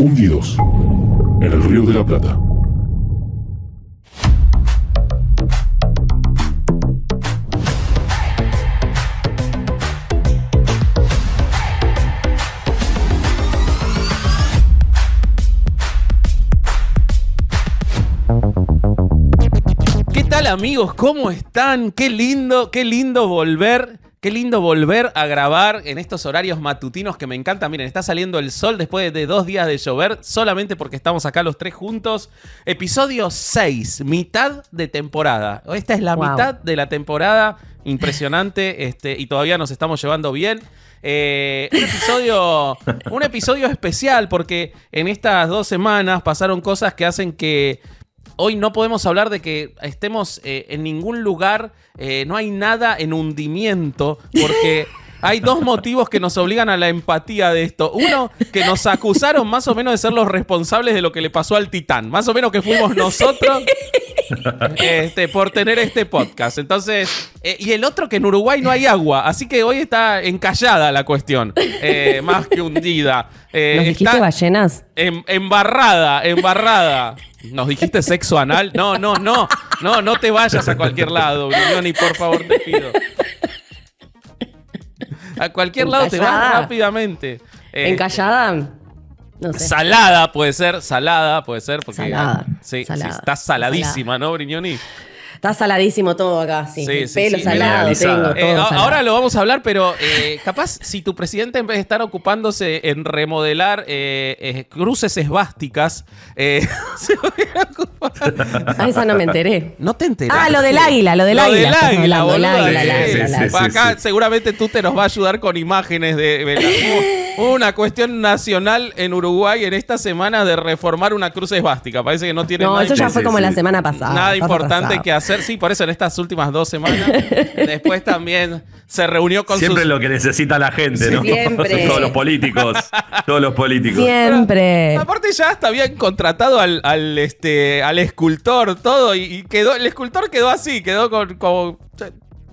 Hundidos en el Río de la Plata. ¿Qué tal amigos? ¿Cómo están? Qué lindo, qué lindo volver. Qué lindo volver a grabar en estos horarios matutinos que me encanta. Miren, está saliendo el sol después de dos días de llover, solamente porque estamos acá los tres juntos. Episodio 6, mitad de temporada. Esta es la Wow. mitad de la temporada. Impresionante, este, y todavía nos estamos llevando bien. Eh, un, episodio, un episodio especial porque en estas dos semanas pasaron cosas que hacen que hoy no podemos hablar de que estemos eh, en ningún lugar, eh, no hay nada en hundimiento, porque hay dos motivos que nos obligan a la empatía de esto. Uno, que nos acusaron más o menos de ser los responsables de lo que le pasó al Titán, más o menos que fuimos nosotros. este, por tener este podcast. Entonces, eh, y el otro que en Uruguay no hay agua, así que hoy está encallada la cuestión, eh, más que hundida. Eh, ¿Nos dijiste está- ballenas? Em- embarrada, embarrada. ¿Nos dijiste sexo anal? No, no, no. No, no te vayas a cualquier lado, Brignoni, por favor, te pido. A cualquier lado te vas rápidamente. Eh, ¿Encallada? No sé. Salada puede ser, salada puede ser. Porque, Salada, Sí, salada, sí, está saladísima, ¿no, Brignoni? Está saladísimo todo acá, sí. Sí, El sí, pelo sí, salado tengo, Eh, todo a- salado. ahora lo vamos a hablar, pero eh, capaz si tu presidente en vez de estar ocupándose en remodelar eh, eh, cruces esvásticas, eh, se hubiera ocupado- Ah, esa no me enteré. No te enteraste. Ah, lo del águila, lo del Lo águila. del águila. Acá seguramente tú te nos va a ayudar con imágenes de, de la- una cuestión nacional en Uruguay en esta semana de reformar una cruz esvástica. Parece que no tiene No, nada, eso ya fue como sí. la semana pasada. nada importante pasado. que hacer. Sí, por eso en estas últimas dos semanas. Después también se reunió con Siempre sus lo que necesita la gente, ¿no? Siempre. Todos los políticos. Todos los políticos. Siempre. Aparte ya hasta habían contratado al, al, este, al escultor, todo, y, y quedó, el escultor quedó así, quedó con, como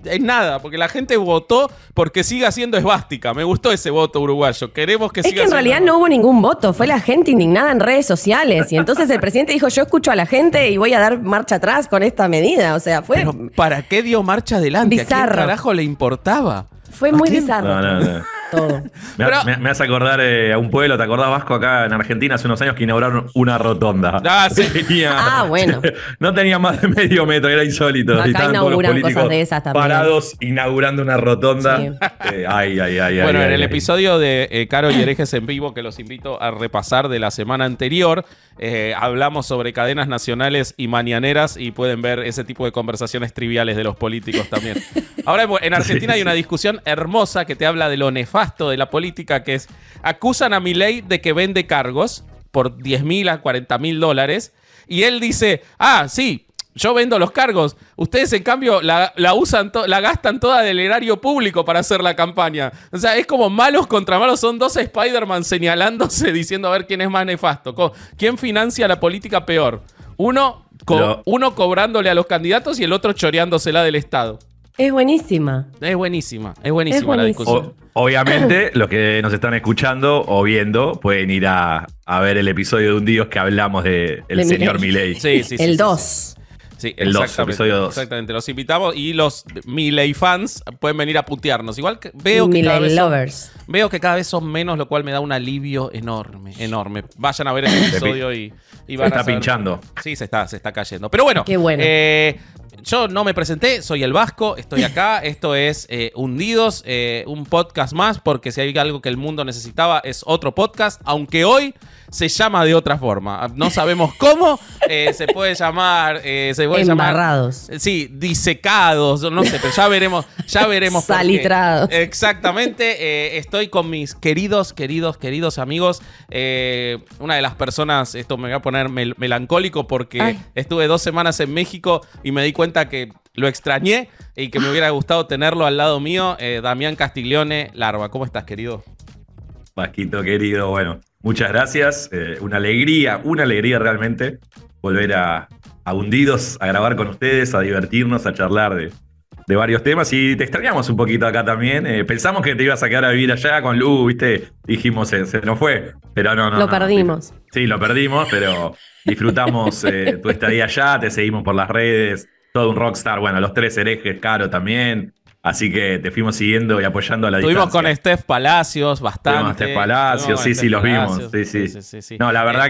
en nada, porque la gente votó porque siga siendo esvástica. Me gustó ese voto uruguayo. Queremos que Es siga que en siendo- realidad no hubo ningún voto, fue la gente indignada en redes sociales. Y entonces el presidente dijo, yo escucho a la gente y voy a dar marcha atrás con esta medida. O sea, fue, Pero ¿para qué dio marcha adelante? ¿A quién Bizarro. carajo le importaba? fue ¿A muy bizarro No, no, no. Todo. Me, Pero- me- me hace acordar eh, a un pueblo, ¿te acordás Vasco acá en Argentina hace unos años que inauguraron una rotonda? Ah, sí. Tenía- Ah, bueno. No tenía más de medio metro, era insólito. Acá inauguran políticos cosas de esas también. Parados inaugurando una rotonda. Sí. Eh, ay, ay, ay, Bueno, ay, en ay, el ay. episodio de eh, Caro y Herejes en vivo, que los invito a repasar de la semana anterior, eh, hablamos sobre cadenas nacionales y mañaneras y pueden ver ese tipo de conversaciones triviales de los políticos también. Ahora en Argentina hay una discusión hermosa que te habla de lo nefasto de la política, que es, acusan a Milei de que vende cargos por 10 mil a 40 mil dólares y él dice, ah, sí, yo vendo los cargos. Ustedes, en cambio, la, la usan, la gastan toda del erario público para hacer la campaña. O sea, es como malos contra malos. Son dos Spider-Man señalándose, diciendo a ver quién es más nefasto. ¿Quién financia la política peor? Uno, co- Pero- uno cobrándole a los candidatos y el otro choreándosela del Estado. Es buenísima. Es buenísima, es buenísima, Es la discusión. O- obviamente, los que nos están escuchando o viendo pueden ir a, a ver el episodio de un Dios que hablamos de el De señor Milei. Milei. Sí, sí, sí, el sí, 2. sí. Sí, El dos, exactamente, episodio dos. Exactamente, los invitamos y los Miley fans pueden venir a putearnos. Igual que veo que cada son- Lovers. Veo que cada vez son menos, lo cual me da un alivio enorme, enorme. Vayan a ver el episodio y, y Se van a está saber- pinchando. Sí, se está, se está cayendo. Pero bueno, Qué bueno. eh, yo no me presenté, soy el Vasco, estoy acá. Esto es eh, Hundidos, eh, un podcast más, porque si hay algo que el mundo necesitaba es otro podcast, aunque hoy se llama de otra forma. No sabemos cómo, eh, se puede llamar, eh, se puede llamar Embarrados. Sí, disecados, no sé, pero ya veremos, ya veremos. por qué. Salitrados. Exactamente, eh, estoy con mis queridos, queridos, queridos amigos. Eh, una de las personas, esto me voy a poner mel- melancólico porque Ay. estuve dos semanas en México y me di cuenta que lo extrañé y que me hubiera gustado tenerlo al lado mío. Eh, Damián Castiglione, Larva, ¿cómo estás, querido? Vasquito querido, bueno, muchas gracias. eh, una alegría, una alegría realmente volver a, a Hundidos, a grabar con ustedes, a divertirnos, a charlar de, de varios temas. Y te extrañamos un poquito acá también. eh, pensamos que te ibas a quedar a vivir allá con Lu, ¿viste? Dijimos, se, se nos fue. Pero no, no. Lo no, perdimos. Sí, lo perdimos, pero disfrutamos eh, tu estadía allá, te seguimos por las redes, todo un rockstar, bueno, los tres herejes, Caro también. Así que te fuimos siguiendo y apoyando a la Estuvimos distancia. con Steph Palacios bastante. Tuvimos a Steph Palacios, Estuvimos sí, sí, los vimos. Sí. sí, sí. No, la verdad Eh,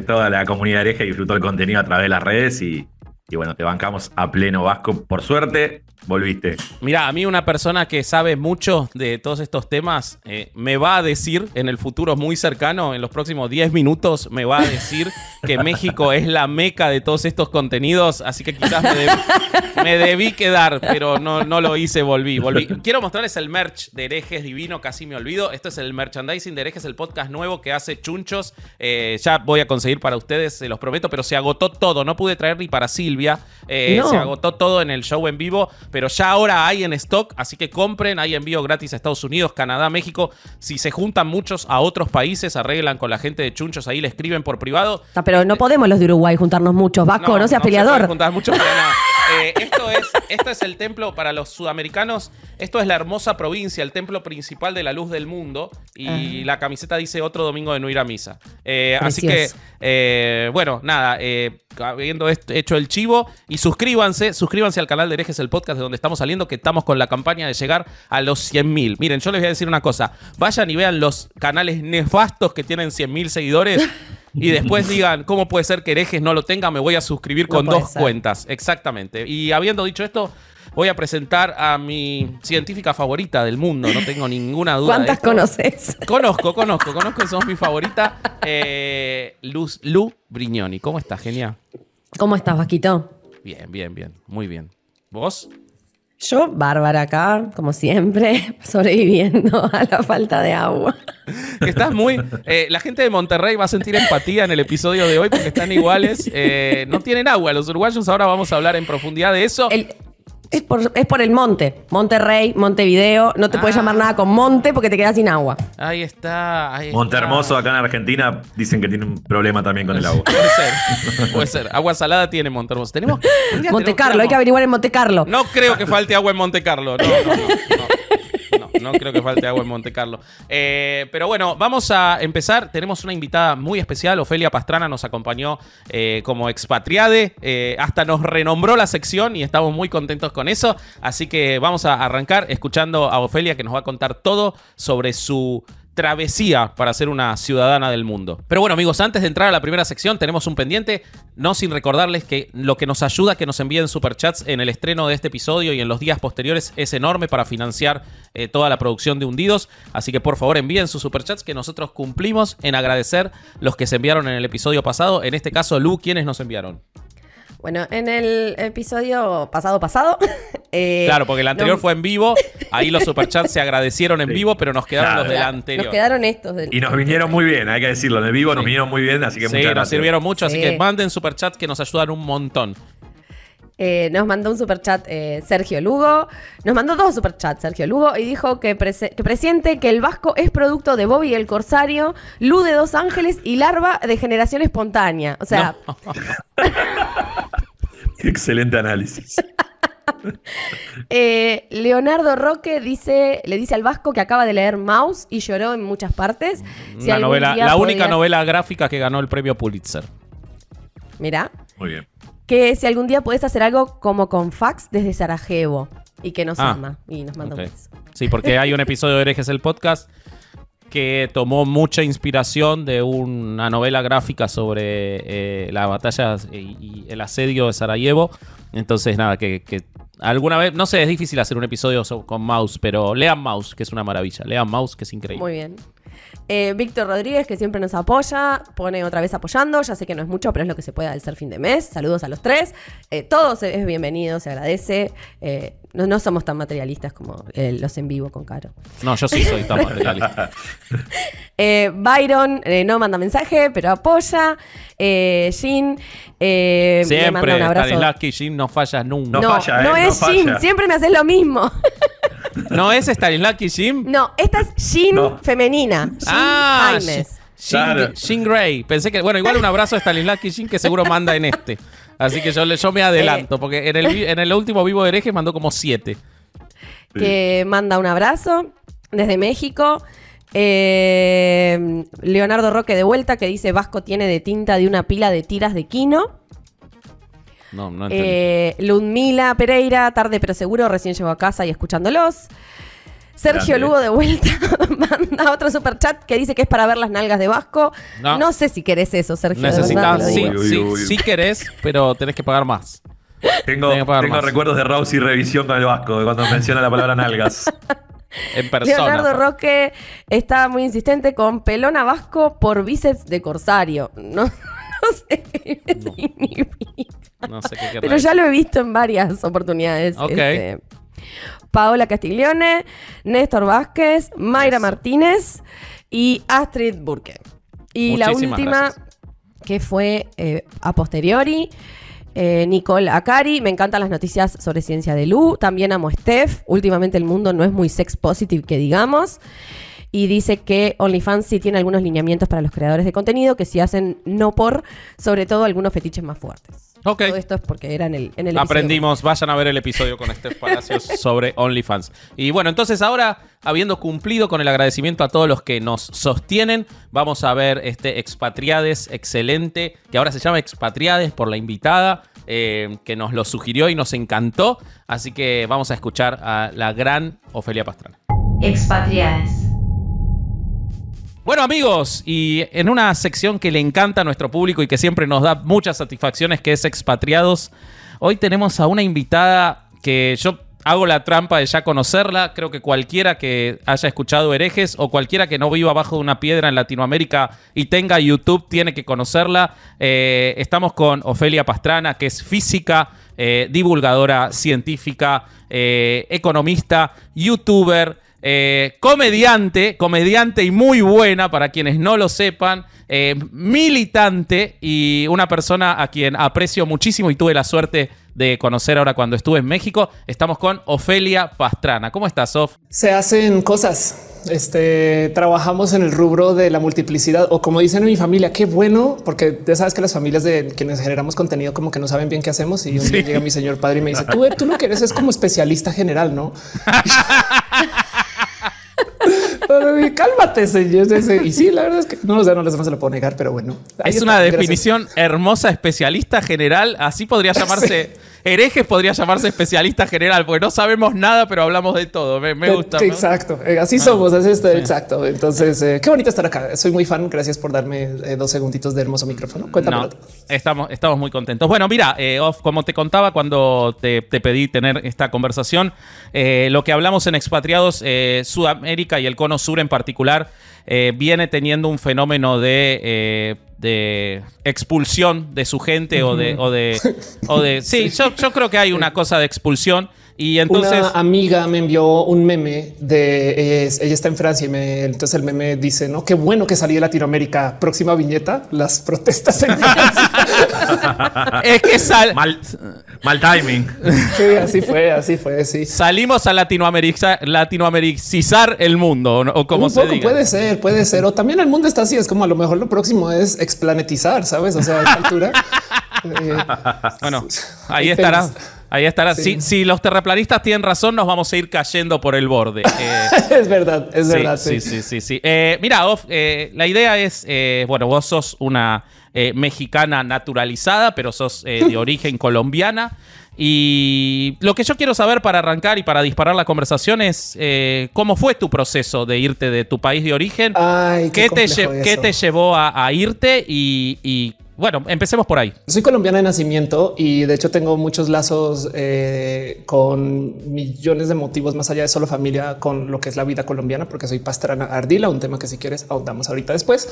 que toda la comunidad hereje disfrutó el contenido a través de las redes y, y bueno, te bancamos a pleno Vasco. Por suerte, volviste. Mira, a mí una persona que sabe mucho de todos estos temas eh, me va a decir en el futuro muy cercano, en los próximos 10 minutos, me va a decir que México es la meca de todos estos contenidos, así que quizás me, deb- me debí quedar, pero no, no lo hice, volví, volví. Quiero mostrarles el merch de Herejes Divino, casi me olvido. Esto es el merchandising de Herejes, el podcast nuevo que hace Chunchos. Eh, ya voy a conseguir para ustedes, se los prometo, pero se agotó todo. No pude traer ni para Silvia. Eh, No. Se agotó todo en el show en vivo, pero ya ahora hay en stock, así que compren, hay envío gratis a Estados Unidos, Canadá, México. Si se juntan muchos a otros países, arreglan con la gente de Chunchos, ahí le escriben por privado. Ta, Pero no podemos los de Uruguay juntarnos muchos. Vasco, no, seas peleador. juntar mucho para nada. Eh, esto, es, esto es el templo para los sudamericanos. Esto es la hermosa provincia, el templo principal de la luz del mundo. Y la camiseta dice otro domingo de no ir a misa. Eh, así que, eh, bueno, nada, eh, habiendo hecho el chivo. Y suscríbanse, suscríbanse al canal de Herejes, el podcast de donde estamos saliendo, que estamos con la campaña de llegar a los 100.000. Miren, yo les voy a decir una cosa. Vayan y vean los canales nefastos que tienen 100.000 seguidores. Y después digan, ¿cómo puede ser que herejes no lo tenga? Me voy a suscribir No con dos ser. cuentas. Exactamente. Y habiendo dicho esto, voy a presentar a mi científica favorita del mundo. No tengo ninguna duda. ¿Cuántas conoces? Conozco, conozco, conozco, somos mi favorita. Eh, Luz, Lu Brignoni. ¿Cómo estás, genial? ¿Cómo estás, Vasquito? Bien, bien, bien. Muy bien. ¿Vos? Yo, Bárbara, acá, como siempre, sobreviviendo a la falta de agua. Estás muy. eh, la gente de Monterrey va a sentir empatía en el episodio de hoy porque están iguales. Eh, no tienen agua. Los uruguayos ahora vamos a hablar en profundidad de eso. El- es, por, es por el monte. Monterrey, Montevideo. No te puedes Ah. llamar nada con monte porque te quedas sin agua. Ahí está. Ahí Monte está. Hermoso, acá en Argentina, dicen que tiene un problema también con el agua. Puede ser. Puede ser. Agua salada tiene Monte Hermoso. Tenemos. Monte tenemos Carlo, hay que averiguar en Monte Carlo. No creo que falte agua en Monte Carlo. No, no, no. no. No, creo que falte agua en Monte Carlo. Eh, pero bueno, vamos a empezar. Tenemos una invitada muy especial. Ofelia Pastrana nos acompañó eh, como expatriade. Eh, hasta nos renombró la sección y estamos muy contentos con eso. Así que vamos a arrancar escuchando a Ofelia que nos va a contar todo sobre su travesía para ser una ciudadana del mundo. Pero bueno, amigos, antes de entrar a la primera sección, tenemos un pendiente, no sin recordarles que lo que nos ayuda que nos envíen superchats en el estreno de este episodio y en los días posteriores es enorme para financiar eh, toda la producción de Hundidos. Así que por favor envíen sus superchats que nosotros cumplimos en agradecer los que se enviaron en el episodio pasado. En este caso, Lu, ¿quiénes nos enviaron? Bueno, en el episodio pasado pasado. eh, Claro, porque el anterior nos- fue en vivo, ahí los superchats se agradecieron en Sí. vivo, pero nos quedaron Claro. los del Nos anterior. quedaron estos. del- Y nos vinieron muy bien, hay que decirlo. En el vivo nos Sí. vinieron muy bien, así que Sí, muchas nos gracias. sirvieron mucho, así Sí. que manden superchats que nos ayudan un montón. Eh, nos mandó un superchat eh, Sergio Lugo. Nos mandó dos superchats Sergio Lugo y dijo que, prese- que presiente que el Vasco es producto de Bobby el Corsario, Lu de Dos Ángeles y Larva de generación espontánea. O sea, No. Excelente análisis. eh, Leonardo Roque dice, le dice al Vasco que acaba de leer Mouse y lloró en muchas partes. Si Una novela, día la única novela gráfica que ganó el premio Pulitzer. Mirá, Muy bien. Que si algún día podés hacer algo como con fax desde Sarajevo y que nos Ah, ama y nos manda un beso. Sí, porque hay un episodio de Herejes el Podcast que tomó mucha inspiración de una novela gráfica sobre eh, la batalla y, y el asedio de Sarajevo. Entonces, nada, que, que alguna vez, no sé, es difícil hacer un episodio so- con Mouse, pero lean Mouse, que es una maravilla. Lean Mouse, que es increíble. Muy bien. Eh, Víctor Rodríguez, que siempre nos apoya, pone otra vez apoyando. Ya sé que no es mucho, pero es lo que se puede al ser fin de mes. Saludos a los tres. Eh, todos es bienvenido, se agradece. Eh, no, no somos tan materialistas como eh, los en vivo con Caro. No, yo sí soy tan materialista. Eh, Byron eh, no manda mensaje, pero apoya. Eh, eh, manda Siempre, un abrazo. Stanislavski Jim no fallas nunca. No, No falla, no eh, no es Jean, falla. siempre me haces lo mismo. ¿No es Stanislavski Jim? no, esta es Jean No. femenina. Jean Ah. Jean, Claro. Jean Grey. Pensé que, bueno, igual un abrazo a Stanislavski Jean que seguro manda en este. Así que yo, le- yo me adelanto, porque en el, vi- en el último vivo de herejes mandó como siete. que manda un abrazo desde México. Eh, Leonardo Roque de vuelta que dice Vasco tiene de tinta de una pila de tiras de Quino. No, no entendí. Eh, Ludmila Pereira, tarde pero seguro, recién llegó a casa y escuchándolos. Sergio Grande. Lugo de vuelta manda otro superchat que dice que es para ver las nalgas de Vasco. No. No, sé si querés eso, Sergio. Necesitas, sí, digo. Uy, uy, sí, uy. sí querés, pero tenés que pagar más. Tengo, Tengo que pagar tengo más. recuerdos de Rousey revisión con el Vasco, de cuando menciona la palabra nalgas. En persona. Leonardo Roque está muy insistente con pelona Vasco por bíceps de corsario. No sé qué No. significa. No sé qué querrá Pero ya lo he visto en varias oportunidades. Ok. este. Paola Castiglione, Néstor Vázquez, Mayra Eso. Martínez y Astrid Burke. Y la última, gracias. que fue eh, a posteriori, eh, Nicole Acari. Me encantan las noticias sobre ciencia de Lu. También amo Steph. Últimamente el mundo no es muy sex positive, que digamos. Y dice que OnlyFans sí tiene algunos lineamientos para los creadores de contenido que sí hacen no por, sobre todo algunos fetiches más fuertes. Ok. Todo esto es porque era en el, en el episodio. Aprendimos, vayan a ver el episodio con Steph Palacios sobre OnlyFans. Y bueno, entonces ahora, habiendo cumplido con el agradecimiento a todos los que nos sostienen, vamos a ver este Expatriades excelente, que ahora se llama Expatriades por la invitada, eh, que nos lo sugirió y nos encantó. Así que vamos a escuchar a la gran Ofelia Pastrana. Expatriadas. Bueno amigos, y en una sección que le encanta a nuestro público y que siempre nos da muchas satisfacciones, que es Expatriados, hoy tenemos a una invitada que yo hago la trampa de ya conocerla. Creo que cualquiera que haya escuchado herejes o cualquiera que no viva abajo de una piedra en Latinoamérica y tenga YouTube tiene que conocerla. Eh, estamos con Ofelia Pastrana, que es física, eh, divulgadora científica, eh, economista, youtuber. Eh, comediante, comediante y muy buena para quienes no lo sepan, eh, militante y una persona a quien aprecio muchísimo y tuve la suerte de conocer ahora cuando estuve en México. Estamos con Ofelia Pastrana. ¿Cómo estás, Sof? Se hacen cosas. Este trabajamos en el rubro de la multiplicidad o como dicen en mi familia, qué bueno, porque ya sabes que las familias de quienes generamos contenido como que no saben bien qué hacemos y un día llega mi señor padre y me dice, tú, tú lo que eres es como especialista general, ¿no? Cálmate, señor. Y sí, la verdad es que no, o sea, no no se lo puedo negar, pero bueno. Es una definición hermosa, especialista general. Así podría llamarse. Herejes podría llamarse especialista general, porque no sabemos nada, pero hablamos de todo. Me, me gusta. Exacto. Eh, Así somos. Es esto. Exacto. Entonces, eh, qué bonito estar acá. Soy muy fan. Gracias por darme eh, dos segunditos de hermoso micrófono. Cuéntame. No, estamos, estamos muy contentos. Bueno, mira, eh, Off, como te contaba cuando te, te pedí tener esta conversación, eh, lo que hablamos en Expatriados, eh, Sudamérica y el Cono Sur en particular, eh, viene teniendo un fenómeno de, eh, de expulsión de su gente o de... O de, o de sí, Yo, yo creo que hay una cosa de expulsión. Y entonces... Una amiga me envió un meme de ella está en Francia y me, entonces el meme dice no qué bueno que salí de Latinoamérica. Próxima viñeta, las protestas en Francia. Es que sal- Mal, mal timing. sí, así fue, así fue. Sí, salimos a latinoamerica- latinoamericizar el mundo, o, o como un se poco diga. puede ser, puede ser. O también el mundo está así. Es como a lo mejor lo próximo es explanetizar, sabes? O sea, a esta altura. eh, Bueno, ahí estará. Ahí estará. Sí. Si, si los terraplanistas tienen razón, nos vamos a ir cayendo por el borde. Eh, es verdad, es sí, verdad. sí, sí, sí, sí. Eh, mira, Off, eh, la idea es, eh, bueno, vos sos una eh, mexicana naturalizada, pero sos eh, de origen colombiana. Y lo que yo quiero saber para arrancar y para disparar la conversación es eh, cómo fue tu proceso de irte de tu país de origen. Ay, qué, ¿Qué, te, qué llevó a, a irte? Y, y, bueno, empecemos por ahí. Soy colombiana de nacimiento y de hecho tengo muchos lazos eh, con millones de motivos más allá de solo familia con lo que es la vida colombiana, porque soy pastrana ardila, un tema que si quieres ahondamos ahorita después.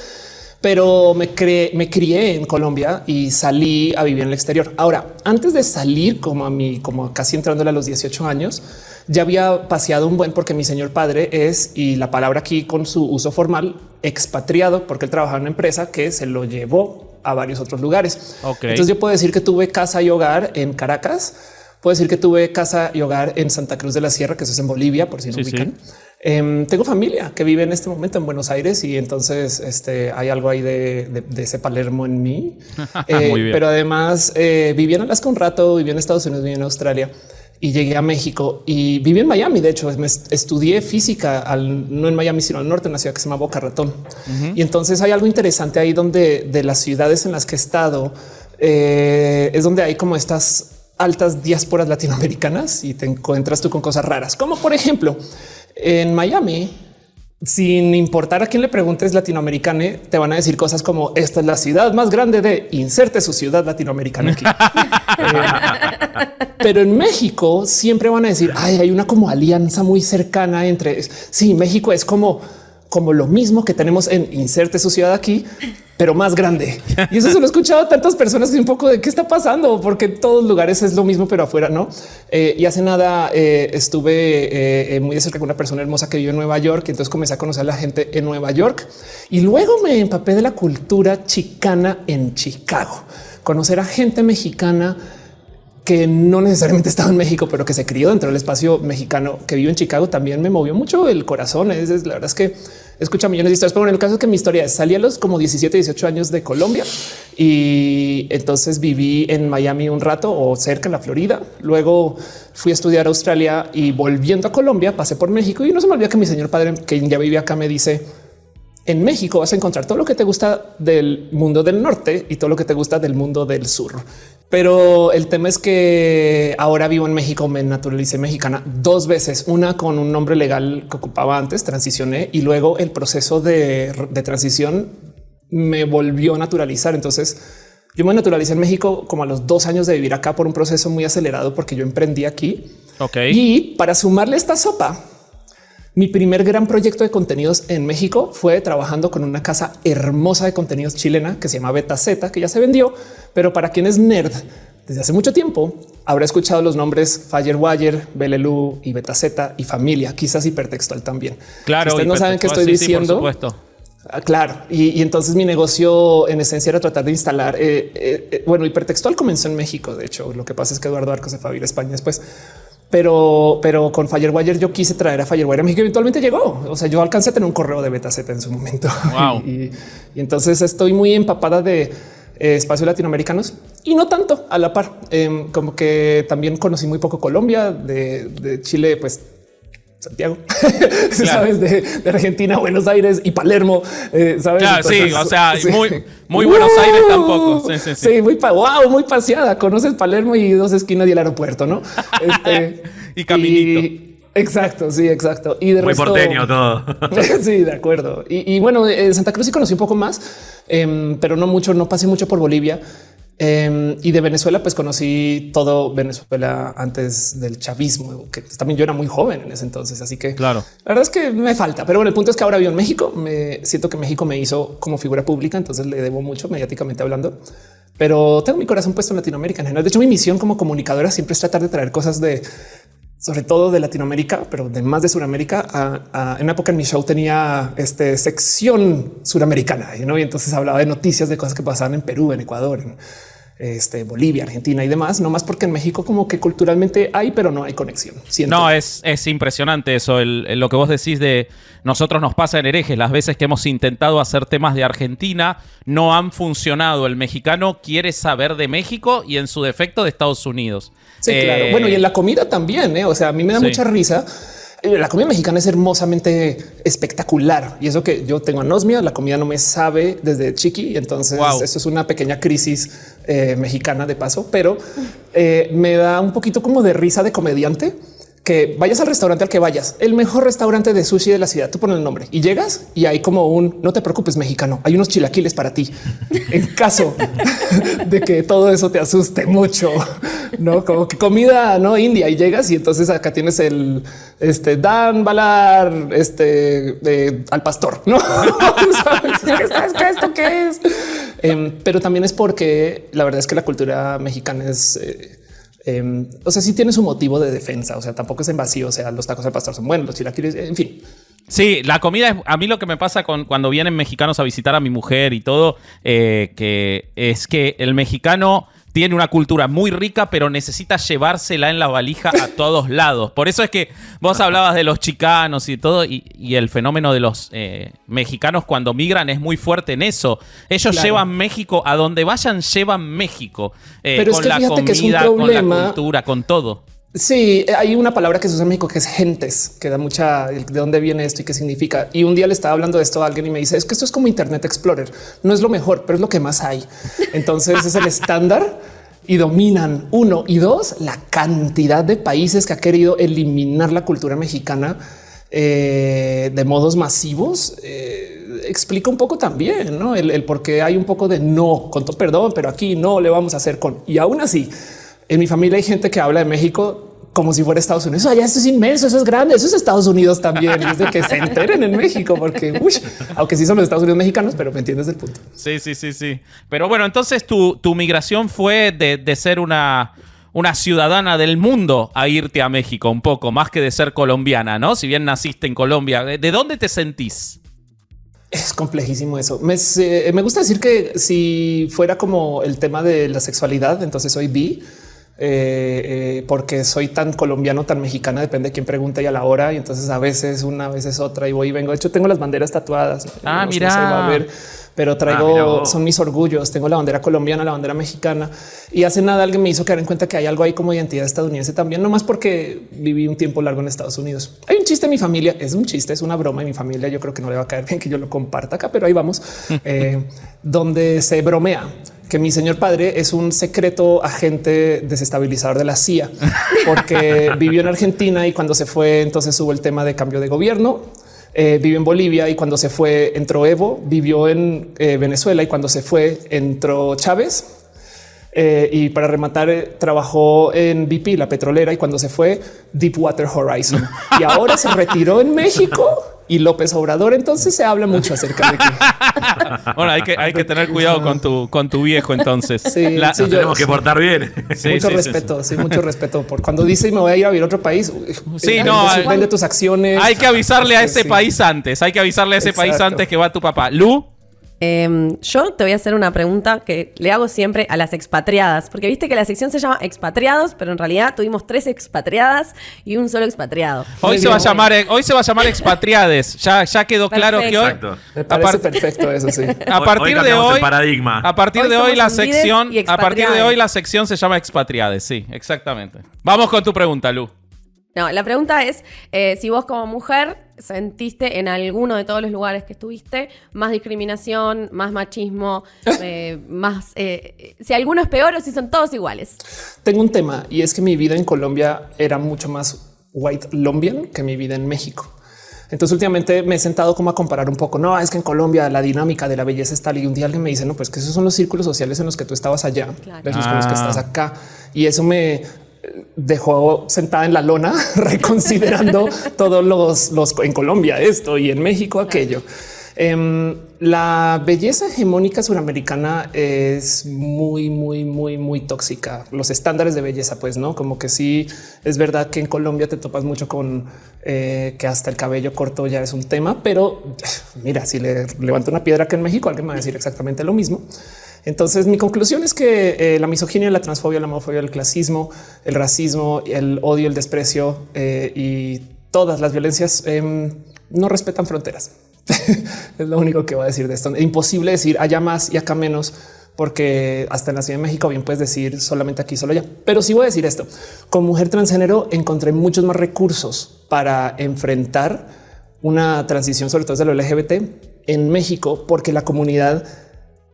Pero me, cre- me crié en Colombia y salí a vivir en el exterior. Ahora, antes de salir como a mí, como casi entrándole a los 18 años, ya había paseado un buen porque mi señor padre es, y la palabra aquí con su uso formal, expatriado, porque él trabajaba en una empresa que se lo llevó a varios otros lugares. Ok. Entonces yo puedo decir que tuve casa y hogar en Caracas. Puedo decir que tuve casa y hogar en Santa Cruz de la Sierra, que eso es en Bolivia, por si no Sí, sí. ubican. Em, tengo familia que vive en este momento en Buenos Aires y entonces este, hay algo ahí de, de- de ese Palermo en mí. Eh. Pero además eh, viví en Alaska un rato, viví en Estados Unidos, viví en Australia. y llegué a México y viví en Miami. De hecho, me estudié física al, no en Miami, sino al norte, en una ciudad que se llama Boca Ratón. Y entonces hay algo interesante ahí donde de las ciudades en las que he estado eh, es donde hay como estas altas diásporas latinoamericanas y te encuentras tú con cosas raras, como por ejemplo en Miami sin importar a quién le preguntes latinoamericano, te van a decir cosas como esta es la ciudad más grande de inserte su ciudad latinoamericana aquí. Eh, pero en México siempre van a decir Ay, hay una como alianza muy cercana entre sí, México es como como lo mismo que tenemos en inserte su ciudad aquí, pero más grande. Y eso se lo he escuchado a tantas personas que un poco de qué está pasando, porque en todos lugares es lo mismo, pero afuera no. Eh, y hace nada eh, estuve eh, muy de cerca con una persona hermosa que vive en Nueva York. Y entonces comencé a conocer a la gente en Nueva York y luego me empapé de la cultura chicana en Chicago, conocer a gente mexicana que no necesariamente estaba en México, pero que se crió dentro del espacio mexicano que vive en Chicago, también me movió mucho el corazón. Es, la verdad es que escucha millones de historias, pero en el caso es que mi historia es salí a los como 17, 18 años de Colombia y entonces viví en Miami un rato o cerca en la Florida. Luego fui a estudiar a Australia y volviendo a Colombia pasé por México y no se me olvida que mi señor padre, que ya vivía acá, me dice en México vas a encontrar todo lo que te gusta del mundo del norte y todo lo que te gusta del mundo del sur. Pero el tema es que ahora vivo en México, me naturalicé mexicana dos veces, una con un nombre legal que ocupaba antes, transicioné y luego el proceso de, transición me volvió a naturalizar. Entonces yo me naturalicé en México como a los dos años de vivir acá por un proceso muy acelerado porque yo emprendí aquí. Ok. Y para sumarle esta sopa, mi primer gran proyecto de contenidos en México fue trabajando con una casa hermosa de contenidos chilena que se llama Beta Z, que ya se vendió, pero para quien es nerd desde hace mucho tiempo habrá escuchado los nombres Firewire, Belelu y Beta Z y familia, quizás hipertextual también. Claro, ustedes no saben qué estoy diciendo. Ah, claro, y, entonces mi negocio en esencia era tratar de instalar. Eh, eh, eh, bueno, hipertextual comenzó en México. De hecho, lo que pasa es que Eduardo Arcos se fue a vivir a España después pero, pero con Firewire yo quise traer a Firewire a México eventualmente llegó. O sea, yo alcancé a tener un correo de beta Z en su momento. y, entonces estoy muy empapada de eh, espacios latinoamericanos y no tanto a la par. Em, como que también conocí muy poco Colombia, de, Chile, pues Santiago, sabes, de, Argentina, Buenos Aires y Palermo, eh, sabes. sí, o sea, muy, muy Buenos Aires tampoco. Sí, sí, muy wow, muy paseada. Conoces Palermo y dos esquinas y el aeropuerto, no? Este, y caminito. exacto, sí, exacto. Y de muy porteño todo. sí, de acuerdo. Y, bueno, en Santa Cruz sí conocí un poco más, em, pero no mucho. No pasé mucho por Bolivia. Em, y de Venezuela, pues conocí todo Venezuela antes del chavismo, que también yo era muy joven en ese entonces. Así que claro, la verdad es que me falta. Pero bueno, el punto es que ahora vivo en México. Me siento que México me hizo como figura pública, entonces le debo mucho mediáticamente hablando. Pero tengo mi corazón puesto en Latinoamérica en general. De hecho, mi misión como comunicadora siempre es tratar de traer cosas de sobre todo de Latinoamérica, pero de más de Sudamérica. en una época en mi show tenía este sección suramericana ¿no? y entonces hablaba de noticias de cosas que pasaban en Perú, en Ecuador, en este, Bolivia, Argentina y demás, no más porque en México como que culturalmente hay, pero no hay conexión. No, es, es impresionante eso, lo que vos decís de nosotros nos pasa en herejes, las veces que hemos intentado hacer temas de Argentina no han funcionado. El mexicano quiere saber de México y en su defecto de Estados Unidos. Sí, claro. Bueno, y en la comida también, ¿eh? o sea, a mí me da mucha risa la comida mexicana es hermosamente espectacular y eso que yo tengo anosmia, la comida no me sabe desde chiqui. Entonces eso es una pequeña crisis eh, mexicana de paso, pero eh, me da un poquito como de risa de comediante que vayas al restaurante al que vayas, el mejor restaurante de sushi de la ciudad, tú pones el nombre y llegas y hay como un no te preocupes mexicano, hay unos chilaquiles para ti. en caso de que todo eso te asuste mucho, no como que comida no india y llegas y entonces acá tienes el este Dan Balar, este al pastor, no sabes qué esto qué es, em, pero también es porque la verdad es que la cultura mexicana es eh, Em, o sea, sí tiene su motivo de defensa. O sea, tampoco es en vacío. O sea, los tacos de pastor son buenos, los chilaquiles, en fin. Sí, la comida es a mí lo que me pasa con cuando vienen mexicanos a visitar a mi mujer y todo, eh, que es que el mexicano tiene una cultura muy rica, pero necesita llevársela en la valija a todos lados. Por eso es que vos hablabas de los chicanos y todo, y, el fenómeno de los eh, mexicanos cuando migran es muy fuerte en eso. Ellos llevan México, a donde vayan llevan México, eh, con la comida, con la cultura, con todo. Sí, hay una palabra que se usa en México que es gentes, que da mucha de dónde viene esto y qué significa. Y un día le estaba hablando de esto a alguien y me dice es que esto es como Internet Explorer. No es lo mejor, pero es lo que más hay. Entonces es el estándar y dominan uno y dos la cantidad de países que ha querido eliminar la cultura mexicana eh, de modos masivos. Eh, explica un poco también ¿no? el, el por qué hay un poco de no con todo perdón, pero aquí no le vamos a hacer con. Y aún así, en mi familia hay gente que habla de México como si fuera Estados Unidos. Allá esto es inmenso, eso es grande, eso es Estados Unidos también. Es de que se enteren en México, porque uy, aunque sí son los Estados Unidos mexicanos, pero me entiendes el punto. Sí, sí, sí, sí. Pero bueno, entonces tu, tu migración fue de, de ser una, una ciudadana del mundo a irte a México un poco, más que de ser colombiana, ¿no? Si bien naciste en Colombia, ¿de, de dónde te sentís? Es complejísimo eso. Me, me gusta decir que si fuera como el tema de la sexualidad, entonces soy bi. Eh, eh, porque soy tan colombiano, tan mexicana, depende de quién pregunte y a la hora. Y entonces a veces una, a veces otra y voy y vengo. De hecho, tengo las banderas tatuadas. Ah, No mira. va a ver, pero Ah, traigo, son mis orgullos. Tengo la bandera colombiana, la bandera mexicana. Y hace nada alguien me hizo caer en cuenta que hay algo ahí como identidad estadounidense también, no más porque viví un tiempo largo en Estados Unidos. Hay un chiste en mi familia, es un chiste, es una broma en mi familia. Yo creo que no le va a caer bien que yo lo comparta acá, pero ahí vamos, eh, donde se bromea que mi señor padre es un secreto agente desestabilizador de la CIA, porque vivió en Argentina y cuando se fue, entonces hubo el tema de cambio de gobierno. Eh, vivió en Bolivia y cuando se fue entró Evo, vivió en eh, Venezuela y cuando se fue entró Chávez. Eh, y para rematar, eh, trabajó en BP, la petrolera, y cuando se fue Deepwater Horizon y ahora se retiró en México y López Obrador. Entonces se habla mucho acerca de que Bueno, hay que, hay que tener cuidado con tu, con tu viejo entonces. Sí, La- sí, Nos yo- tenemos que portar bien. Sí, mucho sí, sí, respeto, sí, mucho respeto por cuando dice me voy a ir a vivir a otro país. Sí, vende no, hay- vende tus acciones. Hay que avisarle a ese Sí. país antes. Hay que avisarle a ese país Exacto. antes que va tu papá. Lu, Em, yo te voy a hacer una pregunta que le hago siempre a las expatriadas, porque viste que la sección se llama expatriados, pero en realidad tuvimos tres expatriadas y un solo expatriado. hoy se, va a llamar, hoy se va a llamar expatriades. Ya, ya quedó claro que hoy. Exacto. Me parece Aparte- perfecto eso, sí. A partir hoy de cambiamos el hoy, paradigma. a partir Hoy de hoy la sección, a partir de hoy la sección se llama expatriades. Sí, exactamente. Vamos con tu pregunta, Lu. No, la pregunta es eh, si vos como mujer sentiste en alguno de todos los lugares que estuviste más discriminación, más machismo, eh, más... eh, si alguno es peor o si son todos iguales. Tengo un tema y es que mi vida en Colombia era mucho más white lombian que mi vida en México. Entonces últimamente me he sentado como a comparar un poco. No, es que en Colombia la dinámica de la belleza es tal y un día alguien me dice, no, pues que esos son los círculos sociales en los que tú estabas allá, Claro. versus con los que Ah. estás acá. Y eso me dejó sentada en la lona reconsiderando todos los, los en Colombia esto y en México aquello. Em, la belleza hegemónica suramericana es muy, muy, muy, muy tóxica. Los estándares de belleza, pues no, como que sí es verdad que en Colombia te topas mucho con eh, que hasta el cabello corto ya es un tema, pero mira, si le levanto una piedra que en México alguien me va a decir exactamente lo mismo. Entonces, mi conclusión es que eh, la misoginia, la transfobia, la homofobia, el clasismo, el racismo, el odio, el desprecio eh, y todas las violencias em, no respetan fronteras. es lo único que voy a decir de esto. Es imposible decir allá más y acá menos, porque hasta en la Ciudad de México bien puedes decir solamente aquí, solo allá. Pero sí voy a decir esto. Como mujer transgénero encontré muchos más recursos para enfrentar una transición, sobre todo desde lo LGBT en México, porque la comunidad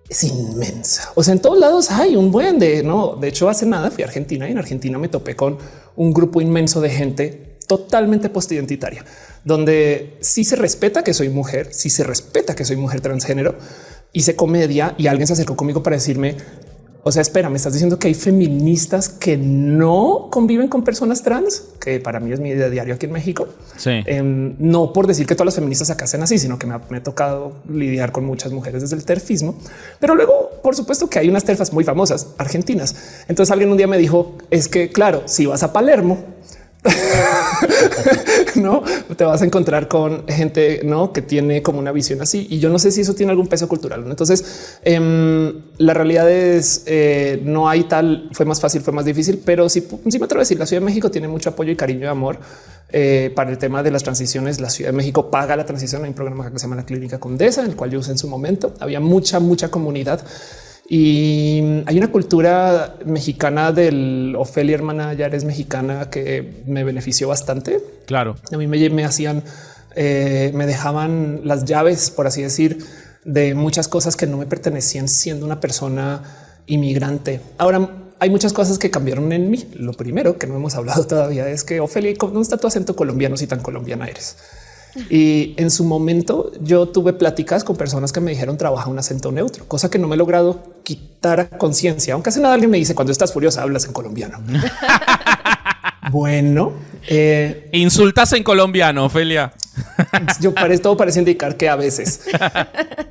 es inmensa. O sea, en todos lados hay un buen de no. De hecho, hace nada fui a Argentina y en Argentina me topé con un grupo inmenso de gente totalmente postidentitaria, donde sí se respeta que soy mujer, sí se respeta que soy mujer transgénero. Hice comedia y alguien se acercó conmigo para decirme, o sea, espera, me estás diciendo que hay feministas que no conviven con personas trans, que para mí es mi idea diario aquí en México. Sí. Em, no por decir que todas las feministas acá sean así, sino que me ha, me ha tocado lidiar con muchas mujeres desde el terfismo. Pero luego, por supuesto que hay unas terfas muy famosas argentinas. Entonces alguien un día me dijo, es que claro, si vas a Palermo, no te vas a encontrar con gente no que tiene como una visión así y yo no sé si eso tiene algún peso cultural. Entonces, em, la realidad es eh, no hay tal, fue más fácil, fue más difícil, pero sí, sí me atrevo a decir, la Ciudad de México tiene mucho apoyo y cariño y amor eh, para el tema de las transiciones. La Ciudad de México paga la transición. Hay un programa que se llama la Clínica Condesa, en el cual yo usé en su momento. Había mucha, mucha comunidad Y hay una cultura mexicana del Ofelia hermana, ya eres mexicana, que me benefició bastante. Claro. A mí me, me hacían, eh, me dejaban las llaves, por así decir, de muchas cosas que no me pertenecían siendo una persona inmigrante. Ahora hay muchas cosas que cambiaron en mí. Lo primero que no hemos hablado todavía es que Ofelia, ¿dónde está tu acento colombiano si tan colombiana eres? Y en su momento yo tuve pláticas con personas que me dijeron trabaja un acento neutro, cosa que no me he logrado quitar conciencia. Aunque hace nada alguien me dice cuando estás furiosa hablas en colombiano. bueno, eh, Insultas en colombiano, Ofelia. yo parece todo parece indicar que a veces.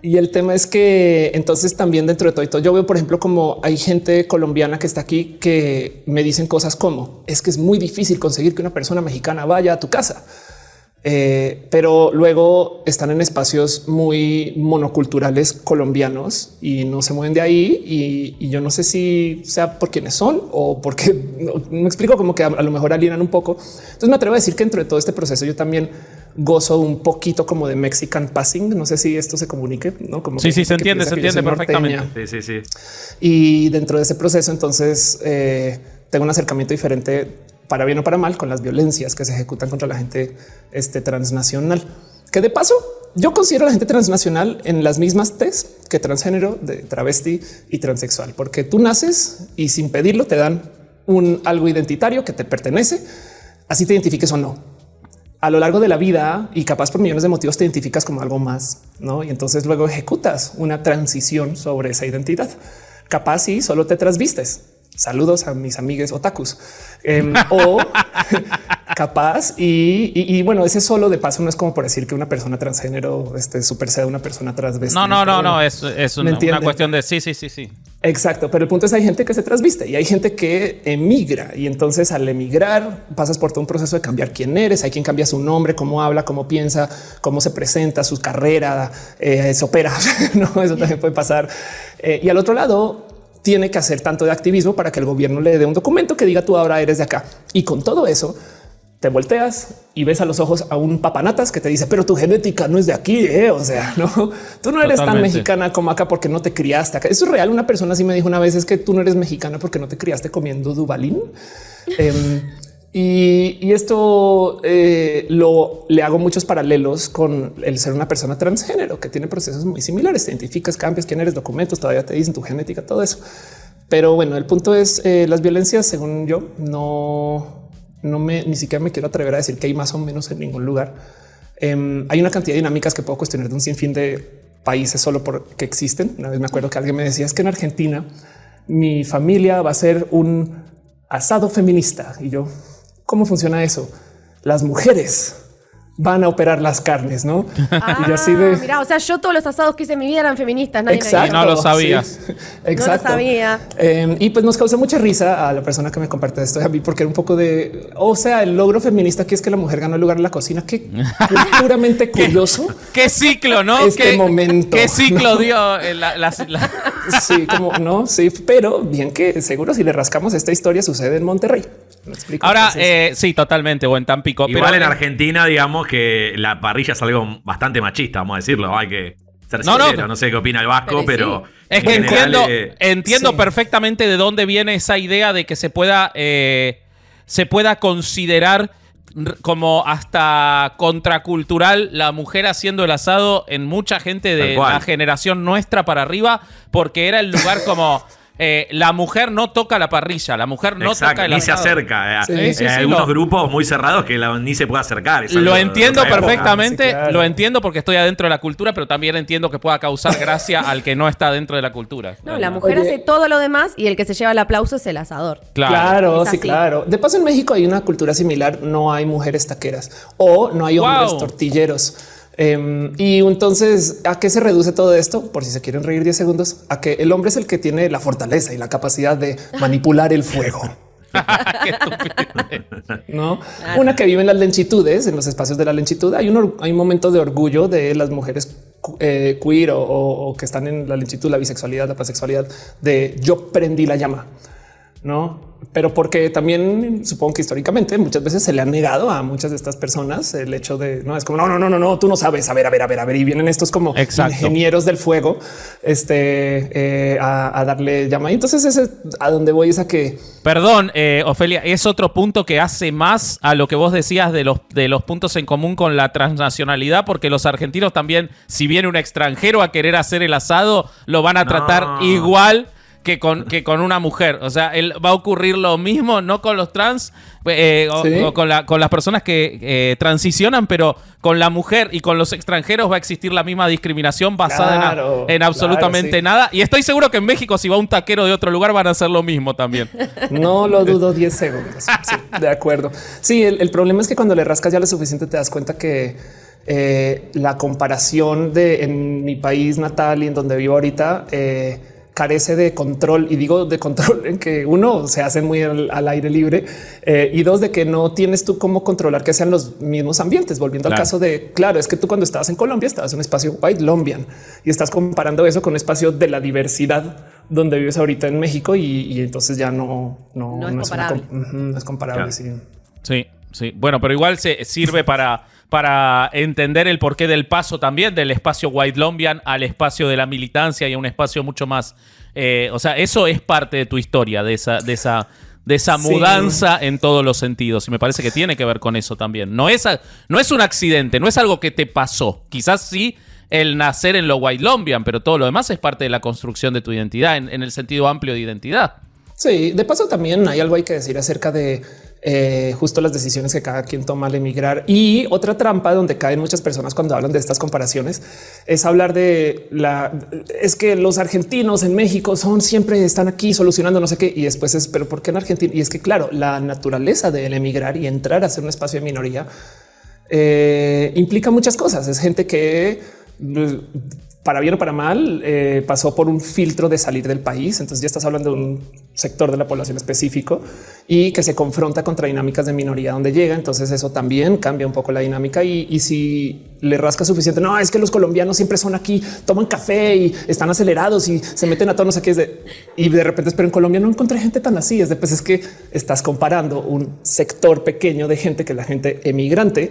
y el tema es que entonces también dentro de todo, y todo yo veo, por ejemplo, como hay gente colombiana que está aquí que me dicen cosas como es que es muy difícil conseguir que una persona mexicana vaya a tu casa. Eh, pero luego están en espacios muy monoculturales colombianos y no se mueven de ahí. Y, y yo no sé si sea por quienes son o porque no, me explico como que a, a, lo mejor alienan un poco. Entonces me atrevo a decir que dentro de todo este proceso yo también gozo un poquito como de Mexican passing. No sé si esto se comunique, no como sí, sí, se entiende, se entiende perfectamente. Sí, sí, sí. Y dentro de ese proceso, entonces eh, tengo un acercamiento diferente para bien o para mal con las violencias que se ejecutan contra la gente este, transnacional. Que de paso, yo considero a la gente transnacional en las mismas test que transgénero, de travesti y transexual, porque tú naces y sin pedirlo te dan un algo identitario que te pertenece, así te identifiques o no. A lo largo de la vida y capaz por millones de motivos te identificas como algo más, ¿no? Y entonces luego ejecutas una transición sobre esa identidad. Capaz y solo te trasvistes. Saludos a mis amigues otakus. Eh, o capaz y, y, y, bueno, ese solo de paso no es como por decir que una persona transgénero este, supersede a una persona transvestida. No, no, no, no, es, es una, una, cuestión de sí, sí, sí, sí. Exacto, pero el punto es hay gente que se transviste y hay gente que emigra y entonces al emigrar pasas por todo un proceso de cambiar quién eres, hay quien cambia su nombre, cómo habla, cómo piensa, cómo se presenta, su carrera, eh, se opera, no, eso también puede pasar. Eh, y al otro lado, tiene que hacer tanto de activismo para que el gobierno le dé un documento que diga tú ahora eres de acá. Y con todo eso, te volteas y ves a los ojos a un papanatas que te dice, pero tu genética no es de aquí. ¿eh? O sea, no, tú no eres Totalmente. tan mexicana como acá porque no te criaste acá. Eso es real. Una persona así me dijo una vez es que tú no eres mexicana porque no te criaste comiendo Dubalín. um, y, esto eh, lo le hago muchos paralelos con el ser una persona transgénero que tiene procesos muy similares. Te identificas, cambias quién eres, documentos, todavía te dicen tu genética, todo eso. Pero bueno, el punto es eh, las violencias, según yo, no, no me ni siquiera me quiero atrever a decir que hay más o menos en ningún lugar. Eh, hay una cantidad de dinámicas que puedo cuestionar de un sinfín de países solo porque existen. Una vez me acuerdo que alguien me decía es que en Argentina mi familia va a ser un asado feminista y yo ¿Cómo funciona eso? Las mujeres van a operar las carnes, ¿no? Ah, y así de... Mira, o sea, yo todos los asados que hice en mi vida eran feministas. Nadie Exacto. no lo sabías. Sí. Exacto. No lo sabía. Eh, y pues nos causó mucha risa a la persona que me comparte esto a mí, porque era un poco de, o sea, el logro feminista aquí es que la mujer ganó el lugar en la cocina. Qué puramente curioso. ¿Qué, ¿Qué, ciclo, no? Este ¿Qué, momento. ¿Qué ciclo dio la, la, la... Sí, como no, sí, pero bien que seguro si le rascamos esta historia sucede en Monterrey. Ahora, eh, sí, totalmente, o en Tampico. Igual pero, en Argentina, digamos que la parrilla es algo bastante machista, vamos a decirlo. Hay que ser no, no, no, sé qué opina el Vasco, pero. pero sí. es que entiendo, eh, entiendo sí. perfectamente de dónde viene esa idea de que se pueda, eh, se pueda considerar como hasta contracultural la mujer haciendo el asado en mucha gente de la generación nuestra para arriba, porque era el lugar como. Eh, la mujer no toca la parrilla, la mujer no Exacto, toca el ni asado. se acerca. Sí, Hay sí, algunos lo... grupos muy cerrados que la, ni se puede acercar. Lo entiendo perfectamente, claro. lo entiendo porque estoy adentro de la cultura, pero también entiendo que pueda causar gracia al que no está dentro de la cultura. No, la mujer Oye. hace todo lo demás y el que se lleva el aplauso es el asador. Claro, claro sí, claro. De paso, en México hay una cultura similar. No hay mujeres taqueras o no hay hombres wow. tortilleros. Um, y entonces, ¿a qué se reduce todo esto? Por si se quieren reír 10 segundos, a que el hombre es el que tiene la fortaleza y la capacidad de manipular el fuego. no claro. una que vive en las lentitudes, en los espacios de la lentitud. Hay un, hay un momento de orgullo de las mujeres eh, queer o, o, o, que están en la lentitud, la bisexualidad, la pansexualidad, de yo prendí la llama, no? Pero porque también supongo que históricamente muchas veces se le ha negado a muchas de estas personas el hecho de no es como no, no, no, no, no, tú no sabes. A ver, a ver, a ver, a ver. Y vienen estos como Exacto. ingenieros del fuego este, eh, a, a darle llama. Y entonces ese a donde voy es a que Perdón, eh, Ofelia, es otro punto que hace más a lo que vos decías de los, de los puntos en común con la transnacionalidad, porque los argentinos también, si viene un extranjero a querer hacer el asado, lo van a No. tratar igual que con, que con una mujer. O sea, él, va a ocurrir lo mismo, no con los trans, eh, o, Sí. o con, la- con las personas que eh, transicionan, pero con la mujer y con los extranjeros va a existir la misma discriminación basada en absolutamente claro, sí. nada. Y estoy seguro que en México, si va un taquero de otro lugar, van a hacer lo mismo también. No lo dudo 10 segundos. Sí, de acuerdo. Sí, el, el problema es que cuando le rascas ya lo suficiente te das cuenta que eh, la comparación de en mi país natal y en donde vivo ahorita eh, carece de control. Y digo de control en que uno se hace muy al, al aire libre eh, y dos de que no tienes tú cómo controlar que sean los mismos ambientes. Volviendo Claro. al caso de, claro, es que tú cuando estabas en Colombia estabas en un espacio white lombian y estás comparando eso con un espacio de la diversidad donde vives ahorita en México y, y entonces ya no, no, No es comparable. no es comparable. Claro. Sí. Sí, sí. Bueno, pero igual se sirve para, para entender el porqué del paso también del espacio White Lombian al espacio de la militancia y a un espacio mucho más. eh, o sea, eso es parte de tu historia, de esa, de esa, de esa Sí. mudanza en todos los sentidos. Y me parece que tiene que ver con eso también. No es, no es un accidente, no es algo que te pasó. Quizás sí el nacer en lo White Lombian, pero todo lo demás es parte de la construcción de tu identidad, en, en el sentido amplio de identidad. Sí, de paso también hay algo hay que decir acerca de eh, justo las decisiones que cada quien toma al emigrar. Y otra trampa donde caen muchas personas cuando hablan de estas comparaciones es hablar de la es que los argentinos en México son siempre están aquí solucionando no sé qué. Y después es, pero ¿por qué en Argentina? Y es que, claro, la naturaleza del emigrar y entrar a ser un espacio de minoría eh, implica muchas cosas. Es gente que pues, para bien o para mal eh, pasó por un filtro de salir del país. Entonces ya estás hablando de un sector de la población específico y que se confronta contra dinámicas de minoría donde llega. Entonces eso también cambia un poco la dinámica y, si le rasca suficiente, no es que los colombianos siempre son aquí, toman café y están acelerados y se meten a tonos aquí es de, y de repente, pero en Colombia no encontré gente tan así. Es de pues es que estás comparando un sector pequeño de gente que es la gente emigrante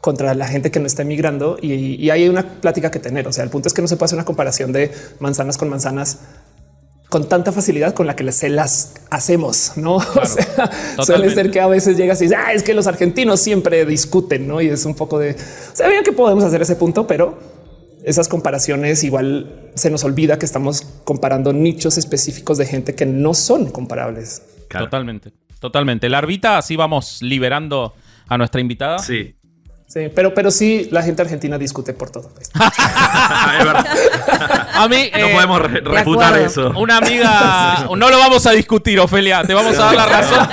contra la gente que no está emigrando y, y hay una plática que tener. O sea, el punto es que no se puede hacer una comparación de manzanas con manzanas con tanta facilidad con la que se las hacemos, no? o sea, suele ser que a veces llegas y dices, ah, es que los argentinos siempre discuten, no? Y es un poco de sabían que podemos hacer ese punto, pero esas comparaciones igual se nos olvida que estamos comparando nichos específicos de gente que no son comparables. Claro. Totalmente, totalmente. Larvita, así vamos liberando a nuestra invitada. Sí. Sí, pero, pero sí, la gente argentina discute por todo. es verdad. A mí, No eh, podemos re- refutar eso. una amiga, no lo vamos a discutir, Ofelia, te vamos a dar la razón.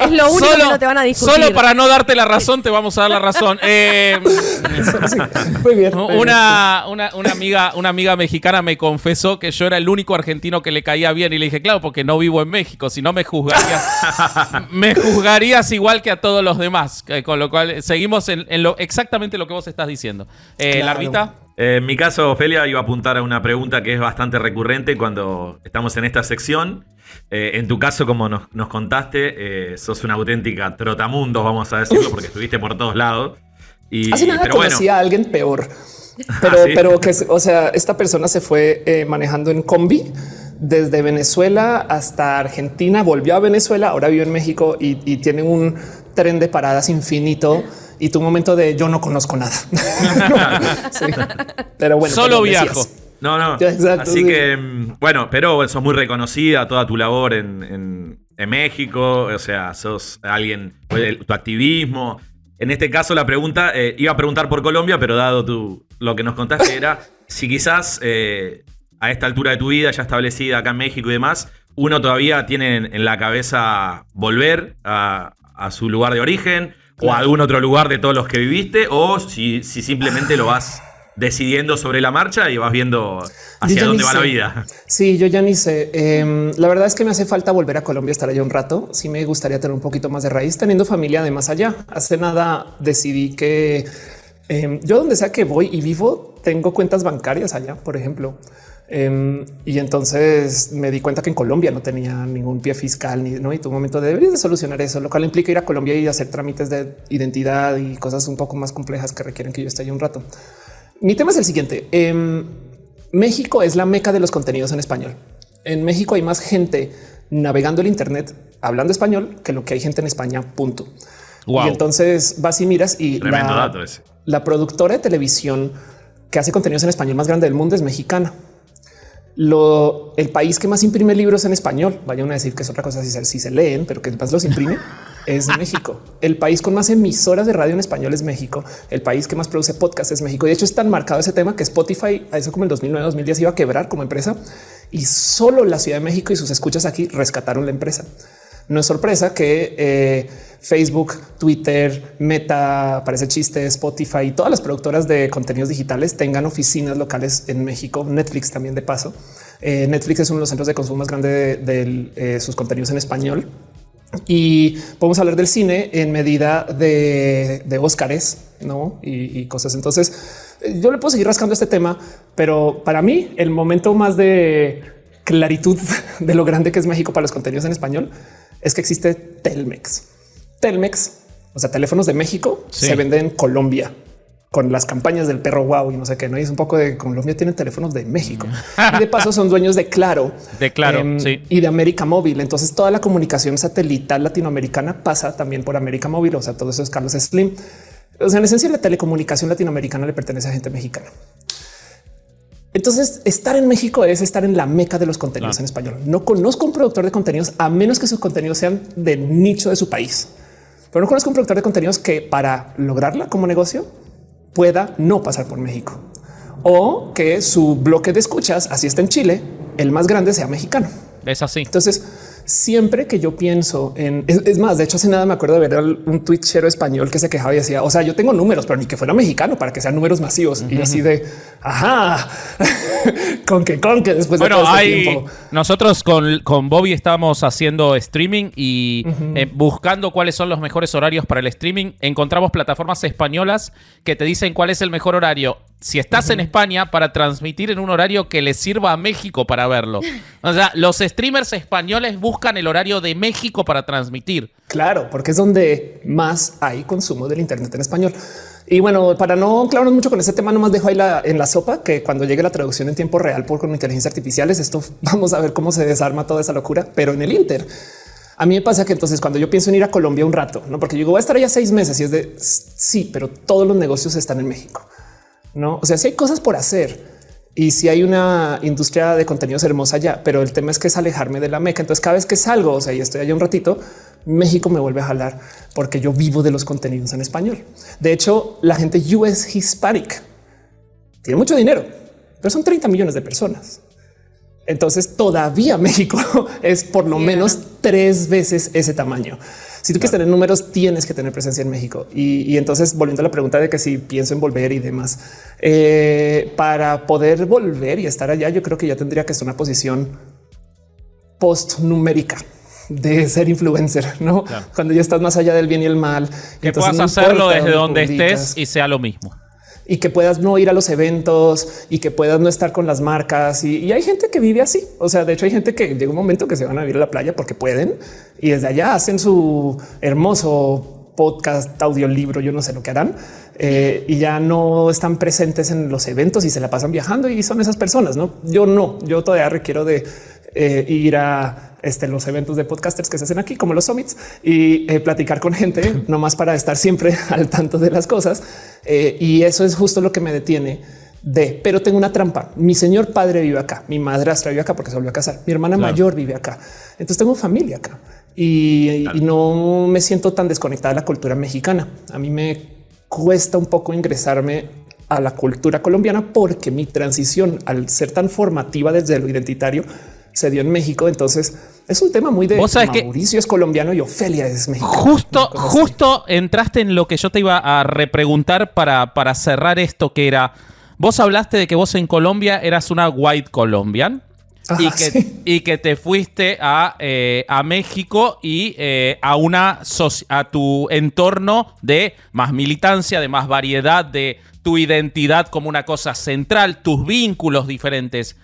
Es lo único que no te van a discutir. Solo para no darte la razón, te vamos a dar la razón. Eh, Sí, muy bien. una, una, una amiga, una amiga mexicana me confesó que yo era el único argentino que le caía bien y le dije, claro, porque no vivo en México, si no me juzgarías, me juzgarías igual que a todos los demás. Con lo cual seguimos en, en lo exactamente lo que vos estás diciendo. Eh, Claro. Larvita. Eh, en mi caso, Ofelia, iba a apuntar a una pregunta que es bastante recurrente cuando estamos en esta sección. Eh, en tu caso, como nos, nos contaste, eh, sos una auténtica trotamundos, vamos a decirlo, porque estuviste por todos lados. Y, Hace nada pero conocí bueno, a alguien peor. Pero, ¿Ah, sí? pero que, o sea, esta persona se fue eh, manejando en combi desde Venezuela hasta Argentina, volvió a Venezuela, ahora vive en México y, y tiene un tren de paradas infinito y tu momento de yo no conozco nada. Sí. Pero bueno, Solo viajo. No, no. Exacto, Así sí. que, mm, bueno, pero sos muy reconocida toda tu labor en, en- en México. O sea, sos alguien, el- tu activismo. En este caso, la pregunta, eh, iba a preguntar por Colombia, pero dado tu, lo que nos contaste, era si quizás eh, a esta altura de tu vida, ya establecida acá en México y demás, uno todavía tiene en, en la cabeza volver a, a su lugar de origen o a algún otro lugar de todos los que viviste, o si, si simplemente lo vas decidiendo sobre la marcha y vas viendo hacia dónde va sé. la vida. Sí, yo ya ni sé. Em, la verdad es que me hace falta volver a Colombia, estar allá un rato. Sí me gustaría tener un poquito más de raíz, teniendo familia de más allá. Hace nada decidí que em, yo donde sea que voy y vivo, tengo cuentas bancarias allá, por ejemplo. Em, y entonces me di cuenta que en Colombia no tenía ningún pie fiscal ni no. Y tu momento de deberías de solucionar eso, lo cual implica ir a Colombia y hacer trámites de identidad y cosas un poco más complejas que requieren que yo esté ahí un rato. Mi tema es el siguiente. Em, México es la meca de los contenidos en español. En México hay más gente navegando el Internet hablando español que lo que hay gente en España. Punto. Wow. Y entonces vas y miras y la, la productora de televisión que hace contenidos en español más grande del mundo es mexicana. Lo, el país que más imprime libros en español, vayan a decir que es otra cosa si se, si se leen, pero que más los imprime, es México. El país con más emisoras de radio en español es México. El país que más produce podcast es México. Y de hecho es tan marcado ese tema que Spotify, a eso como el 2009-2010 iba a quebrar como empresa y solo la Ciudad de México y sus escuchas aquí rescataron la empresa. No es sorpresa que eh, Facebook, Twitter, Meta, parece chiste, Spotify y todas las productoras de contenidos digitales tengan oficinas locales en México. Netflix también de paso. Eh, Netflix es uno de los centros de consumo más grande de, eh, sus contenidos en español. Y podemos hablar del cine en medida de, de Óscares ¿no? y, y cosas. Entonces, yo le puedo seguir rascando este tema, pero para mí el momento más de claritud de lo grande que es México para los contenidos en español es que existe Telmex. Telmex, o sea, teléfonos de México Sí. se venden en Colombia con las campañas del perro wow y no sé qué. No y es un poco de Colombia tienen teléfonos de México y de paso son dueños de Claro, De Claro, em, sí. y de América Móvil. Entonces toda la comunicación satelital latinoamericana pasa también por América Móvil. O sea, todo eso es Carlos Slim. O sea, en esencia la telecomunicación latinoamericana le pertenece a gente mexicana. Entonces, estar en México es estar en la meca de los contenidos en español. No conozco un productor de contenidos a menos que sus contenidos sean de nicho de su país. Pero no conozco un productor de contenidos que para lograrla como negocio pueda no pasar por México o que su bloque de escuchas, así está en Chile, el más grande sea mexicano. Es así. Entonces, siempre que yo pienso en es, es más, de hecho, hace nada me acuerdo de ver un twitchero español que se quejaba y decía, o sea, yo tengo números, pero ni que fuera mexicano para que sean números masivos. Y así de ajá, con que con que después de Bueno, todo este hay, tiempo. nosotros con, con Bobby estábamos haciendo streaming y eh, buscando cuáles son los mejores horarios para el streaming. Encontramos plataformas españolas que te dicen cuál es el mejor horario. Si estás en España para transmitir en un horario que le sirva a México para verlo. O sea, los streamers españoles buscan el horario de México para transmitir. Claro, porque es donde más hay consumo del Internet en español. Y bueno, para no clavarnos mucho con ese tema, nomás dejo ahí la, en la sopa que cuando llegue la traducción en tiempo real por con inteligencia artificial, es esto vamos a ver cómo se desarma toda esa locura, pero en el Inter. A mí me pasa que entonces cuando yo pienso en ir a Colombia un rato, no porque yo digo, voy a estar allá seis meses y es de sí, pero todos los negocios están en México. No, o sea, si hay cosas por hacer y si hay una industria de contenidos hermosa allá, pero el tema es que es alejarme de la meca. Entonces, cada vez que salgo, o sea, y estoy allá un ratito, México me vuelve a jalar porque yo vivo de los contenidos en español. De hecho, la gente US Hispanic tiene mucho dinero, pero son 30 millones de personas. Entonces todavía México es por lo menos tres veces ese tamaño. Si tú quieres tener números, tienes que tener presencia en México. Y, y entonces, volviendo a la pregunta de que si pienso en volver y demás, eh, para poder volver y estar allá, yo creo que ya tendría que en una posición post numérica de ser influencer, no? Cuando ya estás más allá del bien y el mal, Que entonces puedas no hacerlo desde donde publicas estés y sea lo mismo. Y que puedas no ir a los eventos y que puedas no estar con las marcas. Y, hay gente que vive así. O sea, de hecho hay gente que llega un momento que se van a vivir a la playa porque pueden y desde allá hacen su hermoso podcast, audiolibro, yo no sé lo que harán. eh, y ya no están presentes en los eventos y se la pasan viajando y son esas personas. No, yo no, yo todavía requiero de eh, ir a este, los eventos de podcasters que se hacen aquí, como los summits, y eh, platicar con gente, nomás para estar siempre al tanto de las cosas. Eh, y eso es justo lo que me detiene de, pero tengo una trampa. Mi señor padre vive acá, mi madrastra vive acá porque se volvió a casar, mi hermana Claro. mayor vive acá. Entonces tengo familia acá y, y no me siento tan desconectada de la cultura mexicana. A mí me cuesta un poco ingresarme a la cultura colombiana porque mi transición al ser tan formativa desde lo identitario se dio en México. Entonces es un tema muy de Vos que- Mauricio es colombiano y Ofelia es mexicana. Justo, justo entraste en lo que yo te iba a repreguntar para, para cerrar esto, que era, vos hablaste de que vos en Colombia eras una white Colombian. Ajá, y, que, sí. y que te fuiste a, eh, a México y eh, a una a tu entorno de más militancia, de más variedad, de tu identidad como una cosa central, tus vínculos diferentes.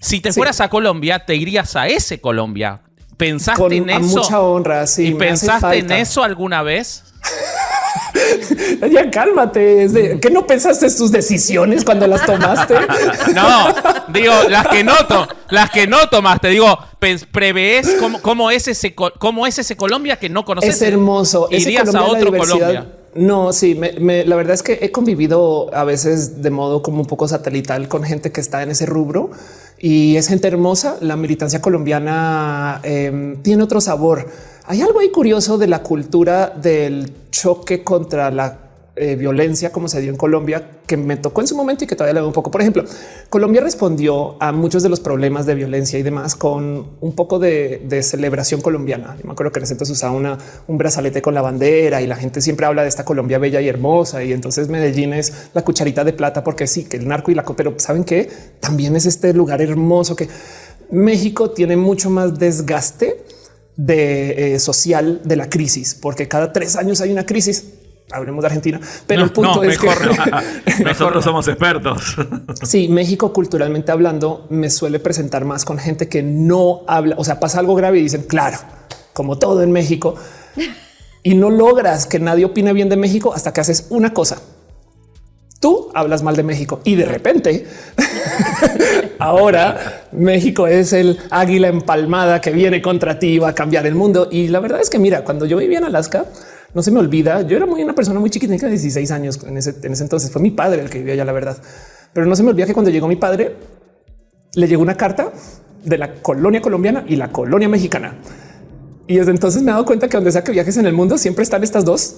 Si te Sí. fueras a Colombia, te irías a ese Colombia. ¿Pensaste Con en eso? mucha honra, sí. ¿Y pensaste en eso alguna vez? Ya cálmate. ¿Qué no pensaste en tus decisiones cuando las tomaste? No, digo, las que no, las que no tomaste, digo, prevés cómo, cómo es ese cómo es ese Colombia que no conoces. Es hermoso. Ese Irías a otro Colombia. No, sí, me- me- la verdad es que he convivido a veces de modo como un poco satelital con gente que está en ese rubro y es gente hermosa. La militancia colombiana eh, tiene otro sabor. Hay algo ahí curioso de la cultura del choque contra la eh, violencia como se dio en Colombia que me tocó en su momento y que todavía le veo un poco. Por ejemplo, Colombia respondió a muchos de los problemas de violencia y demás con un poco de, celebración colombiana. Yo me acuerdo que en ese entonces usaba una, un brazalete con la bandera y la gente siempre habla de esta Colombia bella y hermosa. Y entonces Medellín es la cucharita de plata porque sí, que el narco y la pero saben que también es este lugar hermoso que México tiene mucho más desgaste de eh, social de la crisis, porque cada tres años hay una crisis. Hablemos de Argentina, pero No, el punto no, es mejor que Nosotros somos expertos. Sí, México culturalmente hablando me suele presentar más con gente que no habla, o sea, pasa algo grave y dicen, claro, como todo en México, y no logras que nadie opine bien de México hasta que haces una cosa. Tú hablas mal de México y de repente ahora México es el águila empalmada que viene contra ti y va a cambiar el mundo. Y la verdad es que mira, cuando yo vivía en Alaska, no se me olvida, yo era muy una persona muy chiquitita de 16 años en ese, en ese entonces, fue mi padre el que vivía allá, la verdad. Pero no se me olvida que cuando llegó mi padre, le llegó una carta de la colonia colombiana y la colonia mexicana. Y desde entonces me he dado cuenta que donde sea que viajes en el mundo siempre están estas dos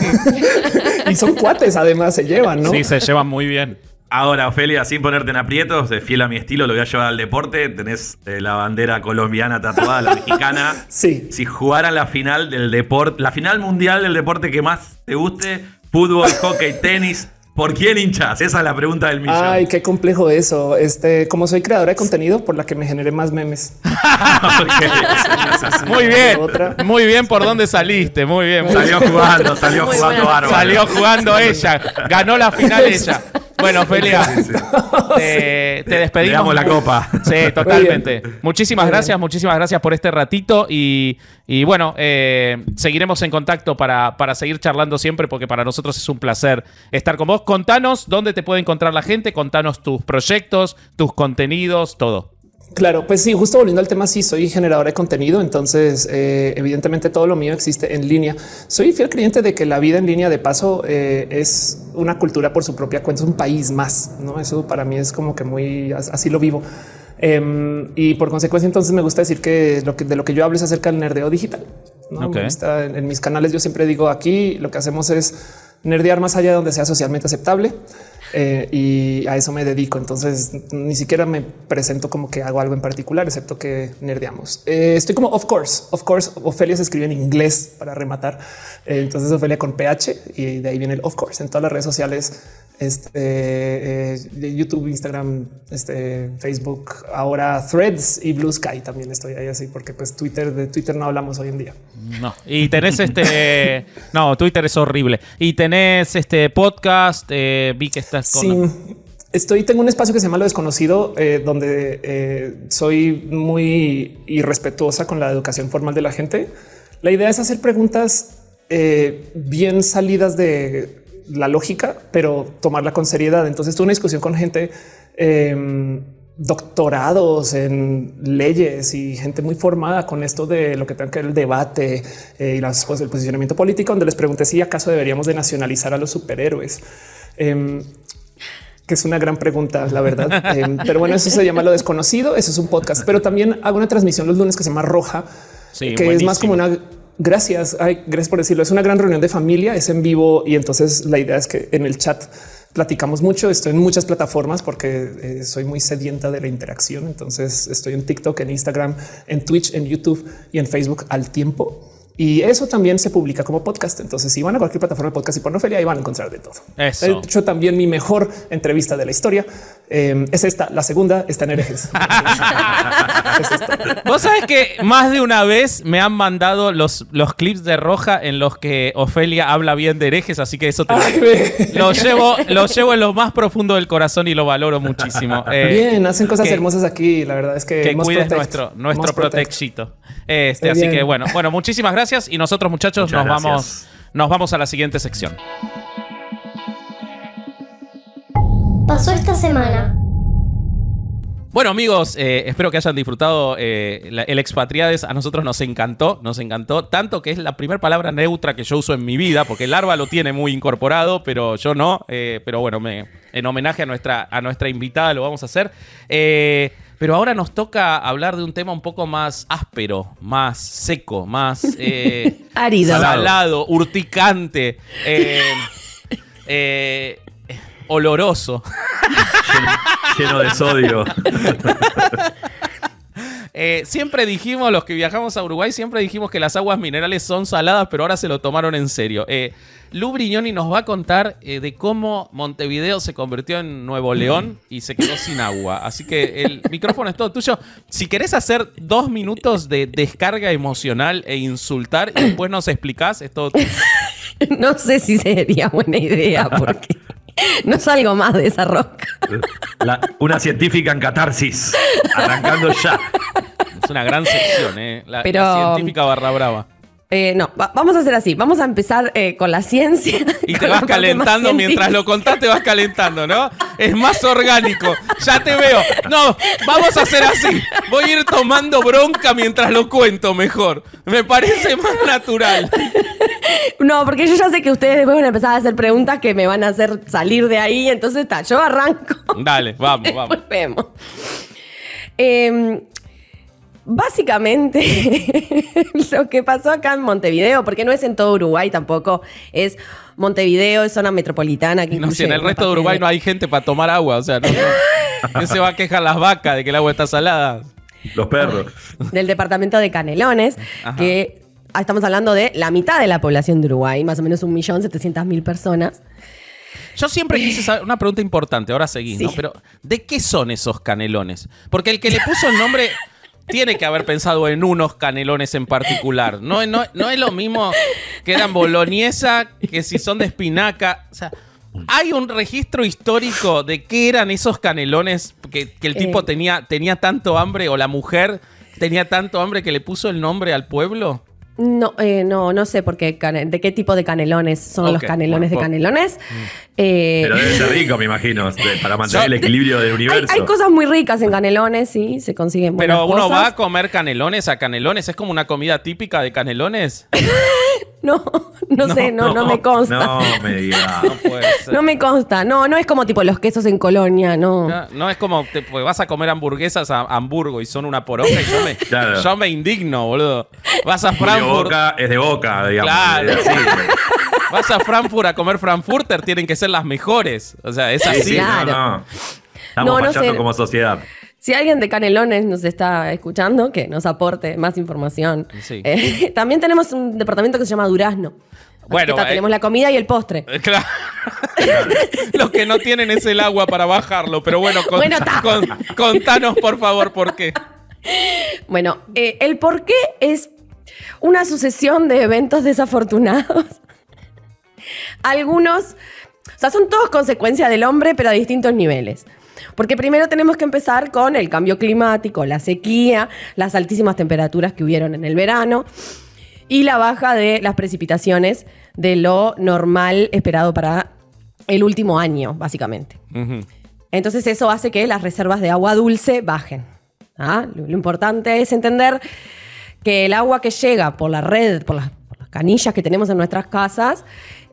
y son cuates. Además se llevan, no? Sí, se llevan muy bien. Ahora, Ofelia, sin ponerte en aprietos, de fiel a mi estilo, lo voy a llevar al deporte. Tenés eh, la bandera colombiana tatuada, la mexicana. Sí. Si jugaran la final del deporte, la final mundial del deporte que más te guste, fútbol, hockey, tenis, ¿por quién hinchas? Esa es la pregunta del millón. Ay, qué complejo eso. Este, como soy creadora de contenido, por la que me generé más memes. Muy bien. Otra. Muy bien por dónde saliste. Muy bien. Salió jugando, salió Muy jugando bárbaro. Salió jugando ella. Ganó la final ella. Bueno, Ophelia, Sí. te, te despedimos. Le damos la copa. Sí, totalmente. Muchísimas gracias, muchísimas gracias por este ratito y, y bueno, eh, seguiremos en contacto para, para seguir charlando siempre porque para nosotros es un placer estar con vos. Contanos dónde te puede encontrar la gente, contanos tus proyectos, tus contenidos, todo. Claro, pues sí, justo volviendo al tema, sí, soy generadora de contenido, entonces eh, evidentemente todo lo mío existe en línea. Soy fiel creyente de que la vida en línea de paso eh, es una cultura por su propia cuenta, es un país más, ¿no? Eso para mí es como que muy, as- así lo vivo. Em, y por consecuencia entonces me gusta decir que, lo que de lo que yo hablo es acerca del nerdeo digital. ¿no? Gusta- en, en mis canales yo siempre digo aquí lo que hacemos es nerdear más allá de donde sea socialmente aceptable. Eh, y a eso me dedico. Entonces ni siquiera me presento como que hago algo en particular, excepto que nerdeamos. Eh, estoy como of course, of course. Ofelia se escribe en inglés para rematar. Eh, entonces Ofelia con PH y de ahí viene el of course en todas las redes sociales. Este eh, YouTube, Instagram, este Facebook, ahora Threads y Blue Sky también estoy ahí así porque pues Twitter de Twitter no hablamos hoy en día. No. Y tenés este. no, Twitter es horrible. Y tenés este podcast. eh, vi que estás con. Sí, estoy, tengo un espacio que se llama Lo Desconocido, eh, donde eh, soy muy irrespetuosa con la educación formal de la gente. La idea es hacer preguntas eh, bien salidas de la lógica, pero tomarla con seriedad. Entonces tuve una discusión con gente eh, doctorados en leyes y gente muy formada con esto de lo que tenga que ver el debate eh, y las cosas del posicionamiento político, donde les pregunté si acaso deberíamos de nacionalizar a los superhéroes. Em, que es una gran pregunta, la verdad. Em, pero bueno, eso se llama lo desconocido. Eso es un podcast, pero también hago una transmisión los lunes que se llama Roja, Sí, que es más como una gracias. Ay, gracias por decirlo. Es una gran reunión de familia, es en vivo y entonces la idea es que en el chat platicamos mucho. Estoy en muchas plataformas porque eh, soy muy sedienta de la interacción. Entonces estoy en TikTok, en Instagram, en Twitch, en YouTube y en Facebook al tiempo. Y eso también se publica como podcast. Entonces, si van a cualquier plataforma de podcast y por Ofelia, ahí van a encontrar de todo. Eso. He hecho también mi mejor entrevista de la historia Eh, es esta. La segunda está en herejes. Es esta. Vos sabés que más de una vez me han mandado los, los clips de Roja en los que Ofelia habla bien de herejes, así que eso te Ay, lo llevo, lo llevo en lo más profundo del corazón y lo valoro muchísimo. Eh, Bien, hacen cosas que- hermosas aquí. La verdad es que, que cuides Protect. nuestro, nuestro Mos Protect. protecchito. Este, Muy así bien. que bueno, bueno, muchísimas gracias y nosotros muchachos Muchas nos gracias. vamos, nos vamos a la siguiente sección. Pasó esta semana. Bueno amigos, eh, espero que hayan disfrutado eh, la- el expatriades. A nosotros nos encantó, nos encantó. Tanto que es la primera palabra neutra que yo uso en mi vida, porque Larva lo tiene muy incorporado, pero yo no. Eh, pero bueno, me, en homenaje a nuestra, a nuestra invitada lo vamos a hacer. Eh, pero ahora nos toca hablar de un tema un poco más áspero, más seco, más... eh, Árido. Salado, urticante, eh, oloroso. Lleno de sodio. Eh, siempre dijimos, los que viajamos a Uruguay, siempre dijimos que las aguas minerales son saladas, pero ahora se lo tomaron en serio. Eh, Lu Brignoni nos va a contar eh, de cómo Montevideo se convirtió en Nuevo León y se quedó sin agua. Así que el micrófono es todo tuyo. Si querés hacer dos minutos de descarga emocional e insultar y después nos explicás, es todo tuyo. No sé si sería buena idea porque no salgo más de esa rosca. La- una científica en catarsis. Arrancando ya. Es una gran sección, ¿eh? La, la Pero- científica barra brava. Eh, no, va- vamos a hacer así. Vamos a empezar eh, con la ciencia. Y te vas calentando mientras lo contás, te vas calentando, ¿no? Es más orgánico. Ya te veo. No, vamos a hacer así. Voy a ir tomando bronca mientras lo cuento mejor. Me parece más natural. No, porque yo ya sé que ustedes después van a empezar a hacer preguntas que me van a hacer salir de ahí. Entonces está, yo arranco. Dale, vamos, vamos. Después vemos. Eh, básicamente, lo que pasó acá en Montevideo, porque no es en todo Uruguay tampoco, es Montevideo, es zona metropolitana. Que No sé, en el resto de Uruguay no hay gente para tomar agua. O sea, no, no- ¿qué se va a quejar las vacas de que el agua está salada? Los perros. del departamento de Canelones, Ajá. que ah, estamos hablando de la mitad de la población de Uruguay, más o menos 1.700.000 personas. Yo siempre quise saber, una pregunta importante, ahora seguís, ¿no? Sí. Pero, ¿de qué son esos canelones? Porque el que le puso el nombre tiene que haber pensado en unos canelones en particular. No, no, no es lo mismo que eran boloñesa que si son de espinaca. O sea, ¿hay un registro histórico de qué eran esos canelones que, que el tipo Eh. tenía, tenía tanto hambre o la mujer tenía tanto hambre que le puso el nombre al pueblo? No, eh, no, no sé por qué de qué tipo de canelones son los canelones bueno, de canelones. Eh, Pero debe ser rico, me imagino, para mantener el equilibrio del hay, universo. hay cosas muy ricas en canelones, sí, se consiguen buenas Pero uno cosas. va a comer canelones a canelones, es como una comida típica de canelones. No, no, sé, no, no, me consta. No me digas. No puede ser. No me consta. No, no es como tipo los quesos en Colonia, no. No, no es como te, pues vas a comer hamburguesas a Hamburgo y son una poronga y yo me, Claro. yo me indigno, boludo. Vas a Frankfurt, Boca es de boca, digamos. Claro. es así. vas a Frankfurt a comer Frankfurter, tienen que ser las mejores. O sea, es Sí, así. sí, Claro. no, no. Estamos No, no fallando sé. como sociedad. Si alguien de Canelones nos está escuchando, que nos aporte más información. Sí. Eh, también tenemos un departamento que se llama Durazno. Bueno, está, eh, tenemos la comida y el postre. Eh, Claro. Lo que no tienen es el agua para bajarlo, pero bueno, con- Bueno, ta. con- contanos por favor por qué. Bueno, eh, el por qué es una sucesión de eventos desafortunados. Algunos, o sea, son todos consecuencia del hombre, pero a distintos niveles. Porque primero tenemos que empezar con el cambio climático, la sequía, las altísimas temperaturas que hubieron en el verano y la baja de las precipitaciones de lo normal esperado para el último año, básicamente. Entonces eso hace que las reservas de agua dulce bajen. ¿ah? Lo, lo importante es entender que el agua que llega por la red, por las, por las canillas que tenemos en nuestras casas,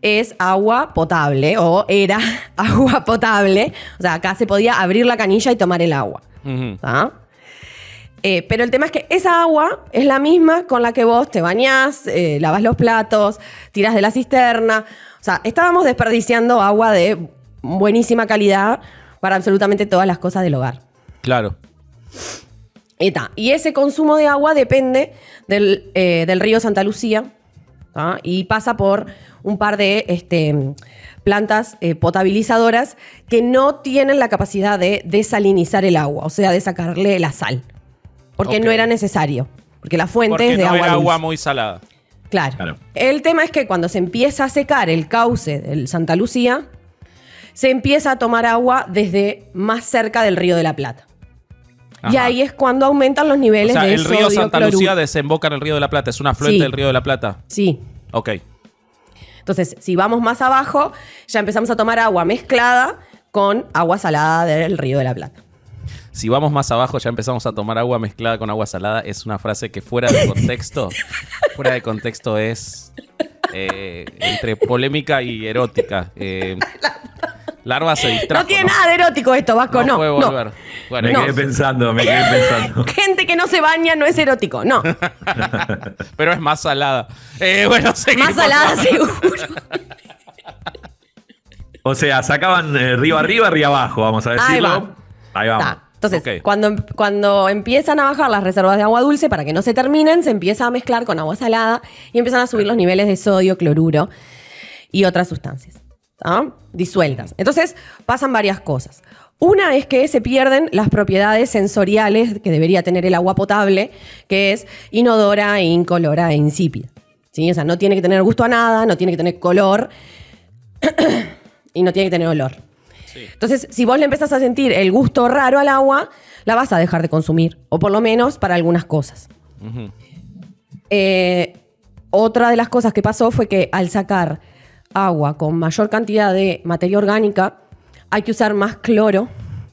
es agua potable o era agua potable. O sea, acá se podía abrir la canilla y tomar el agua. Eh, pero el tema es que esa agua es la misma con la que vos te bañás, eh, lavas los platos, tiras de la cisterna. O sea, estábamos desperdiciando agua de buenísima calidad para absolutamente todas las cosas del hogar. Claro. Y, ta, y ese consumo de agua depende del, eh, del río Santa Lucía, ¿tá? Y pasa por un par de este, plantas eh, potabilizadoras que no tienen la capacidad de desalinizar el agua, o sea, de sacarle la sal. Porque no era necesario. Porque la fuente Porque es de no agua era agua muy salada. Claro. Claro. El tema es que cuando se empieza a secar el cauce del Santa Lucía, se empieza a tomar agua desde más cerca del río de la Plata. Y ahí es cuando aumentan los O niveles sea, de el río sodio, Santa cloruro. Lucía desemboca en el río de la Plata. Es una afluente Sí. del río de la Plata. Sí. Ok. Entonces, si vamos más abajo, ya empezamos a tomar agua mezclada con agua salada del río de la Plata. Si vamos más abajo, ya empezamos a tomar agua mezclada con agua salada. Es una frase que fuera de contexto, fuera de contexto es eh, entre polémica y erótica. Eh, Larva se distrajo. no tiene nada de erótico esto, Vasco, no. puede no. volver. Bueno, Me No. quedé pensando, me quedé pensando. Gente que no se baña no es erótico, no. pero es más salada. Eh, bueno. Más salada seguro. O sea, sacaban eh, río arriba, río abajo, vamos a Ahí decirlo. va. Ahí vamos. Está. Entonces, Ok. cuando, cuando empiezan a bajar las reservas de agua dulce para que no se terminen, se empieza a mezclar con agua salada y empiezan a subir los niveles de sodio, cloruro y otras sustancias ¿tá? disueltas. Entonces, pasan varias cosas. Una es que se pierden las propiedades sensoriales que debería tener el agua potable, que es inodora, incolora e insípida. ¿Sí? O sea, no tiene que tener gusto a nada, no tiene que tener color y no tiene que tener olor. Entonces, si vos le empezás a sentir el gusto raro al agua, la vas a dejar de consumir, o por lo menos para algunas cosas. Eh, otra de las cosas que pasó fue que al sacar agua con mayor cantidad de materia orgánica, hay que usar más cloro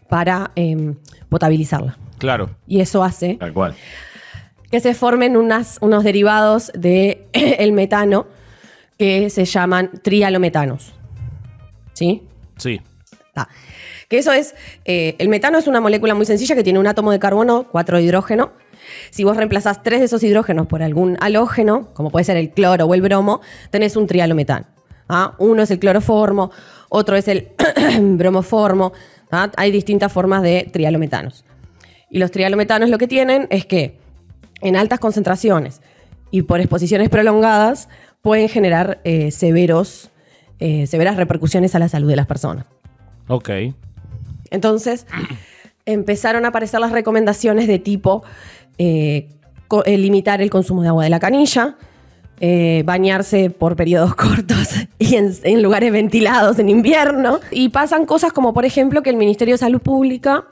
para em, potabilizarla. Claro. Y eso hace Tal cual. que se formen unas, unos derivados del el metano que se llaman trialometanos. ¿Sí? Sí. Que eso es, eh, el metano es una molécula muy sencilla que tiene un átomo de carbono, cuatro hidrógeno. Si vos reemplazás tres de esos hidrógenos por algún halógeno, como puede ser el cloro o el bromo, tenés un trialometano. ¿Ah? Uno es el cloroformo, otro es el bromoformo. ¿ah? Hay distintas formas de trialometanos. Y los trialometanos lo que tienen es que en altas concentraciones y por exposiciones prolongadas pueden generar eh, severos, eh, severas repercusiones a la salud de las personas. Ok. Entonces empezaron a aparecer las recomendaciones de tipo eh, limitar el consumo de agua de la canilla, eh, bañarse por periodos cortos y en, en lugares ventilados en invierno. Y pasan cosas como, por ejemplo, que el Ministerio de Salud Pública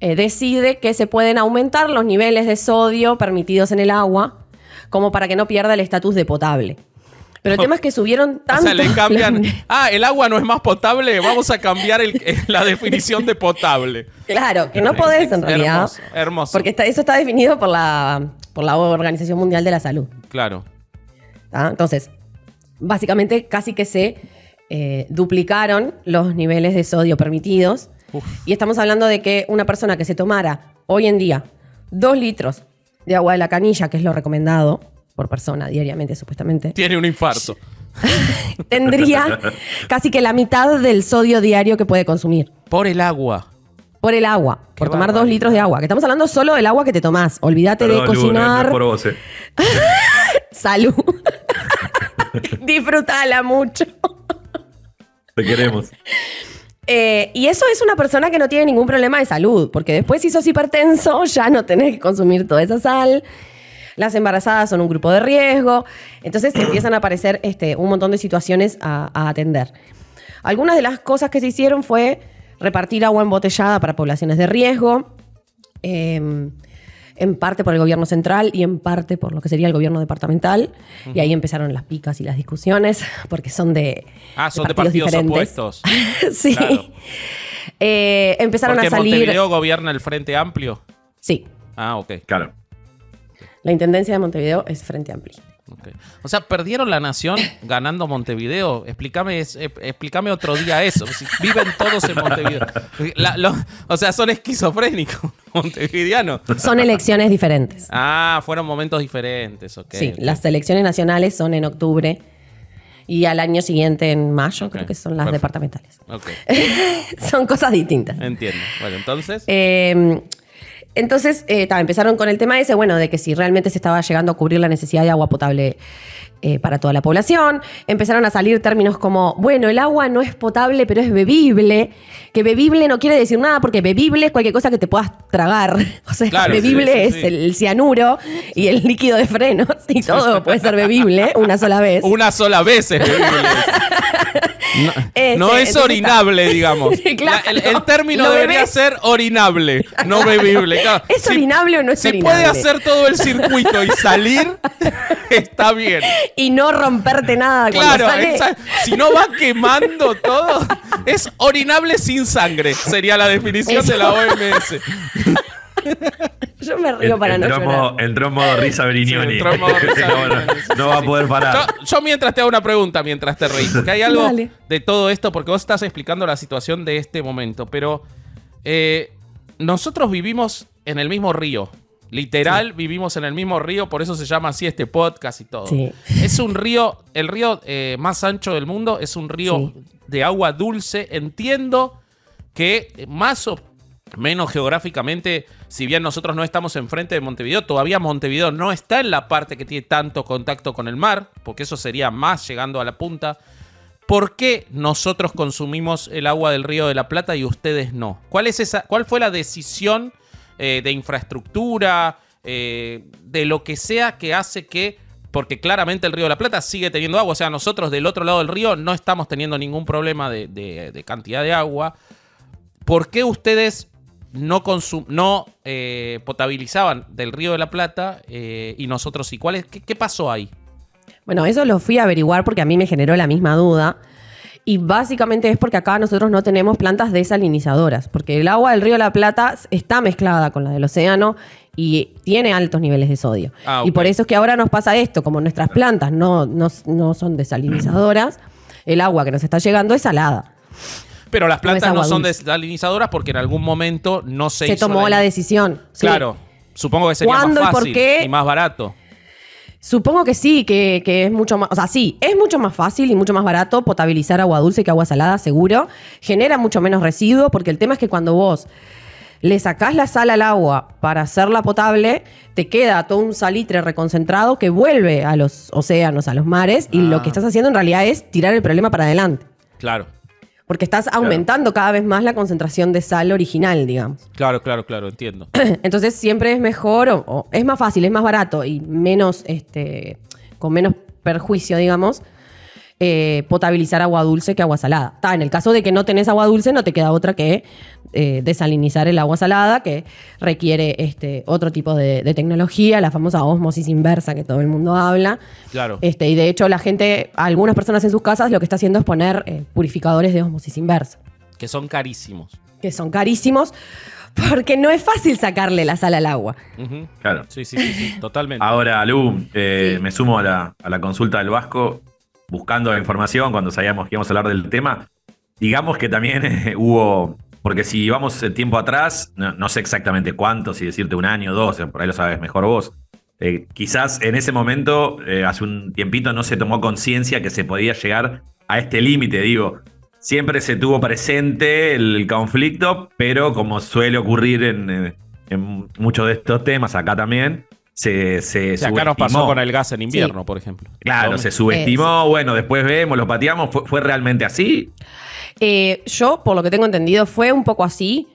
eh, decide que se pueden aumentar los niveles de sodio permitidos en el agua como para que no pierda el estatus de potable. Pero el tema es que subieron O tanto... sea, le cambian. Ah, el agua no es más potable. Vamos a cambiar el- la definición de potable. Claro, que no podés en realidad. Hermoso, hermoso. Porque está- eso está definido por la, por la Organización Mundial de la Salud. Claro. ¿Tá? Entonces, básicamente casi que se eh, duplicaron los niveles de sodio permitidos. Y estamos hablando de que una persona que se tomara hoy en día dos litros de agua de la canilla, que es lo recomendado por persona diariamente supuestamente, Tiene un infarto. tendría casi que la mitad del sodio diario que puede consumir. Por el agua. Por el agua, por tomar dos litros de agua. Que estamos hablando solo del agua que te tomás. Olvídate Perdón, de Lu, no- cocinar. no es por vos, eh. Salud. Disfrutala mucho. Te queremos. Eh, y eso es una persona que no tiene ningún problema de salud, porque después si sos hipertenso ya no tenés que consumir toda esa sal. Las embarazadas son un grupo de riesgo. Entonces empiezan a aparecer este, un montón de situaciones a, a atender. Algunas de las cosas que se hicieron fue repartir agua embotellada para poblaciones de riesgo. eh, en parte por el gobierno central y en parte por lo que sería el gobierno departamental. Y ahí empezaron las picas y las discusiones, porque son de, Ah, son de partidos diferentes. opuestos. sí. Claro. Eh, empezaron Porque a salir. Montevideo gobierna el Frente Amplio. Sí, Ah, ok. Claro. la intendencia de Montevideo es Frente Amplio. O sea, perdieron la nación ganando Montevideo. Explícame, es- eh, explícame otro día eso. Viven todos en Montevideo. La- lo- o sea, son esquizofrénicos montevideanos. Son elecciones diferentes. Ah, fueron momentos diferentes, ok. sí, las elecciones nacionales son en octubre y al año siguiente en mayo, creo que son las perfecto. departamentales. Ok, son cosas distintas. entiendo. Bueno, entonces. Eh, entonces, eh, empezaron con el tema ese, bueno, de que si realmente se estaba llegando a cubrir la necesidad de agua potable eh, para toda la población. Empezaron a salir términos como, bueno, el agua no es potable, pero es bebible. Que bebible no quiere decir nada, porque bebible es cualquier cosa que te puedas tragar. O sea, Claro, bebible sí, es sí. el cianuro y el líquido de frenos y todo puede ser bebible una sola vez. Una sola vez es bebible. No, Este, no es orinable, digamos. Claro. La- el, el término debería bebés. ser orinable, no bebible. Claro, ¿Es si- orinable o no es Si orinable? puede hacer todo el circuito y salir, está bien. Y no romperte nada Claro, sale. si no va quemando todo, es orinable sin sangre, sería la definición Eso. de la OMS. Yo me río para no entró, en llorar. modo, entró en modo risa Brignoni. Sí, entró en modo risa No, no va a poder parar. Yo, yo mientras te hago una pregunta, mientras te reís, porque hay algo Dale. de todo esto, porque vos estás explicando la situación de este momento, pero eh, nosotros vivimos en el mismo río. Literal, vivimos en el mismo río, por eso se llama así este podcast y todo. Sí. Es un río, el río eh, más ancho del mundo, es un río Sí. de agua dulce. Entiendo que más o menos geográficamente, si bien nosotros no estamos enfrente de Montevideo, todavía Montevideo no está en la parte que tiene tanto contacto con el mar, porque eso sería más llegando a la punta. ¿Por qué nosotros consumimos el agua del río de la Plata y ustedes no? ¿Cuál, es esa, cuál fue la decisión eh, de infraestructura, eh, de lo que sea que hace que, porque claramente el río de la Plata sigue teniendo agua, o sea, nosotros del otro lado del río no estamos teniendo ningún problema de cantidad de agua. ¿Por qué ustedes no, no eh, potabilizaban del río de la Plata eh, y nosotros sí? ¿Cuál es, qué, qué pasó ahí? Bueno, eso lo fui a averiguar porque a mí me generó la misma duda. Y básicamente es porque acá nosotros no tenemos plantas desalinizadoras, porque el agua del río de la Plata está mezclada con la del océano y tiene altos niveles de sodio. Ah, Y por eso es que ahora nos pasa esto, como nuestras plantas no, no, no son desalinizadoras, el agua que nos está llegando es salada. Pero las plantas no son desalinizadoras porque en algún momento no se, Se, hizo tomó la decisión. sí. Claro. Supongo que sería más ¿Cuándo y por fácil qué? y más barato. Supongo que sí, que, que es mucho más. O sea, sí, es mucho más fácil y mucho más barato potabilizar agua dulce que agua salada, seguro. Genera mucho menos residuo, porque el tema es que cuando vos le sacás la sal al agua para hacerla potable, te queda todo un salitre reconcentrado que vuelve a los océanos, a los mares, y Ah. lo que estás haciendo en realidad es tirar el problema para adelante. Claro. Porque estás aumentando cada vez más la concentración de sal original, digamos. Claro, claro, claro, entiendo. Entonces siempre es mejor o, o es más fácil, es más barato y menos, este, con menos perjuicio, digamos, eh, potabilizar agua dulce que agua salada. Está, en el caso de que no tenés agua dulce, no te queda otra que eh, desalinizar el agua salada, que requiere este, otro tipo de, de tecnología, la famosa osmosis inversa que todo el mundo habla. Claro. Este, y de hecho la gente, algunas personas en sus casas lo que está haciendo es poner eh, purificadores de osmosis inversa Que son carísimos. que son carísimos, porque no es fácil sacarle la sal al agua. Claro. Sí, sí, sí, sí, totalmente. Ahora, Lu, eh, Sí. me sumo a la, a la consulta del Vasco, buscando información cuando sabíamos que íbamos a hablar del tema. Digamos que también eh, hubo, porque si vamos tiempo atrás, no, sé exactamente cuánto, si decirte un año, dos, eh, por ahí lo sabes mejor vos. Eh, quizás en ese momento, hace un tiempito, no se tomó conciencia que se podía llegar a este límite, digo. Siempre se tuvo presente el, conflicto, pero como suele ocurrir en, en muchos de estos temas, acá también, se, se O sea, acá nos pasó subestimó. con el gas en invierno, por ejemplo. Claro, ¿No? se subestimó, bueno, después vemos, lo pateamos, ¿fue, fue realmente así? Eh, yo, por lo que tengo entendido, fue un poco así.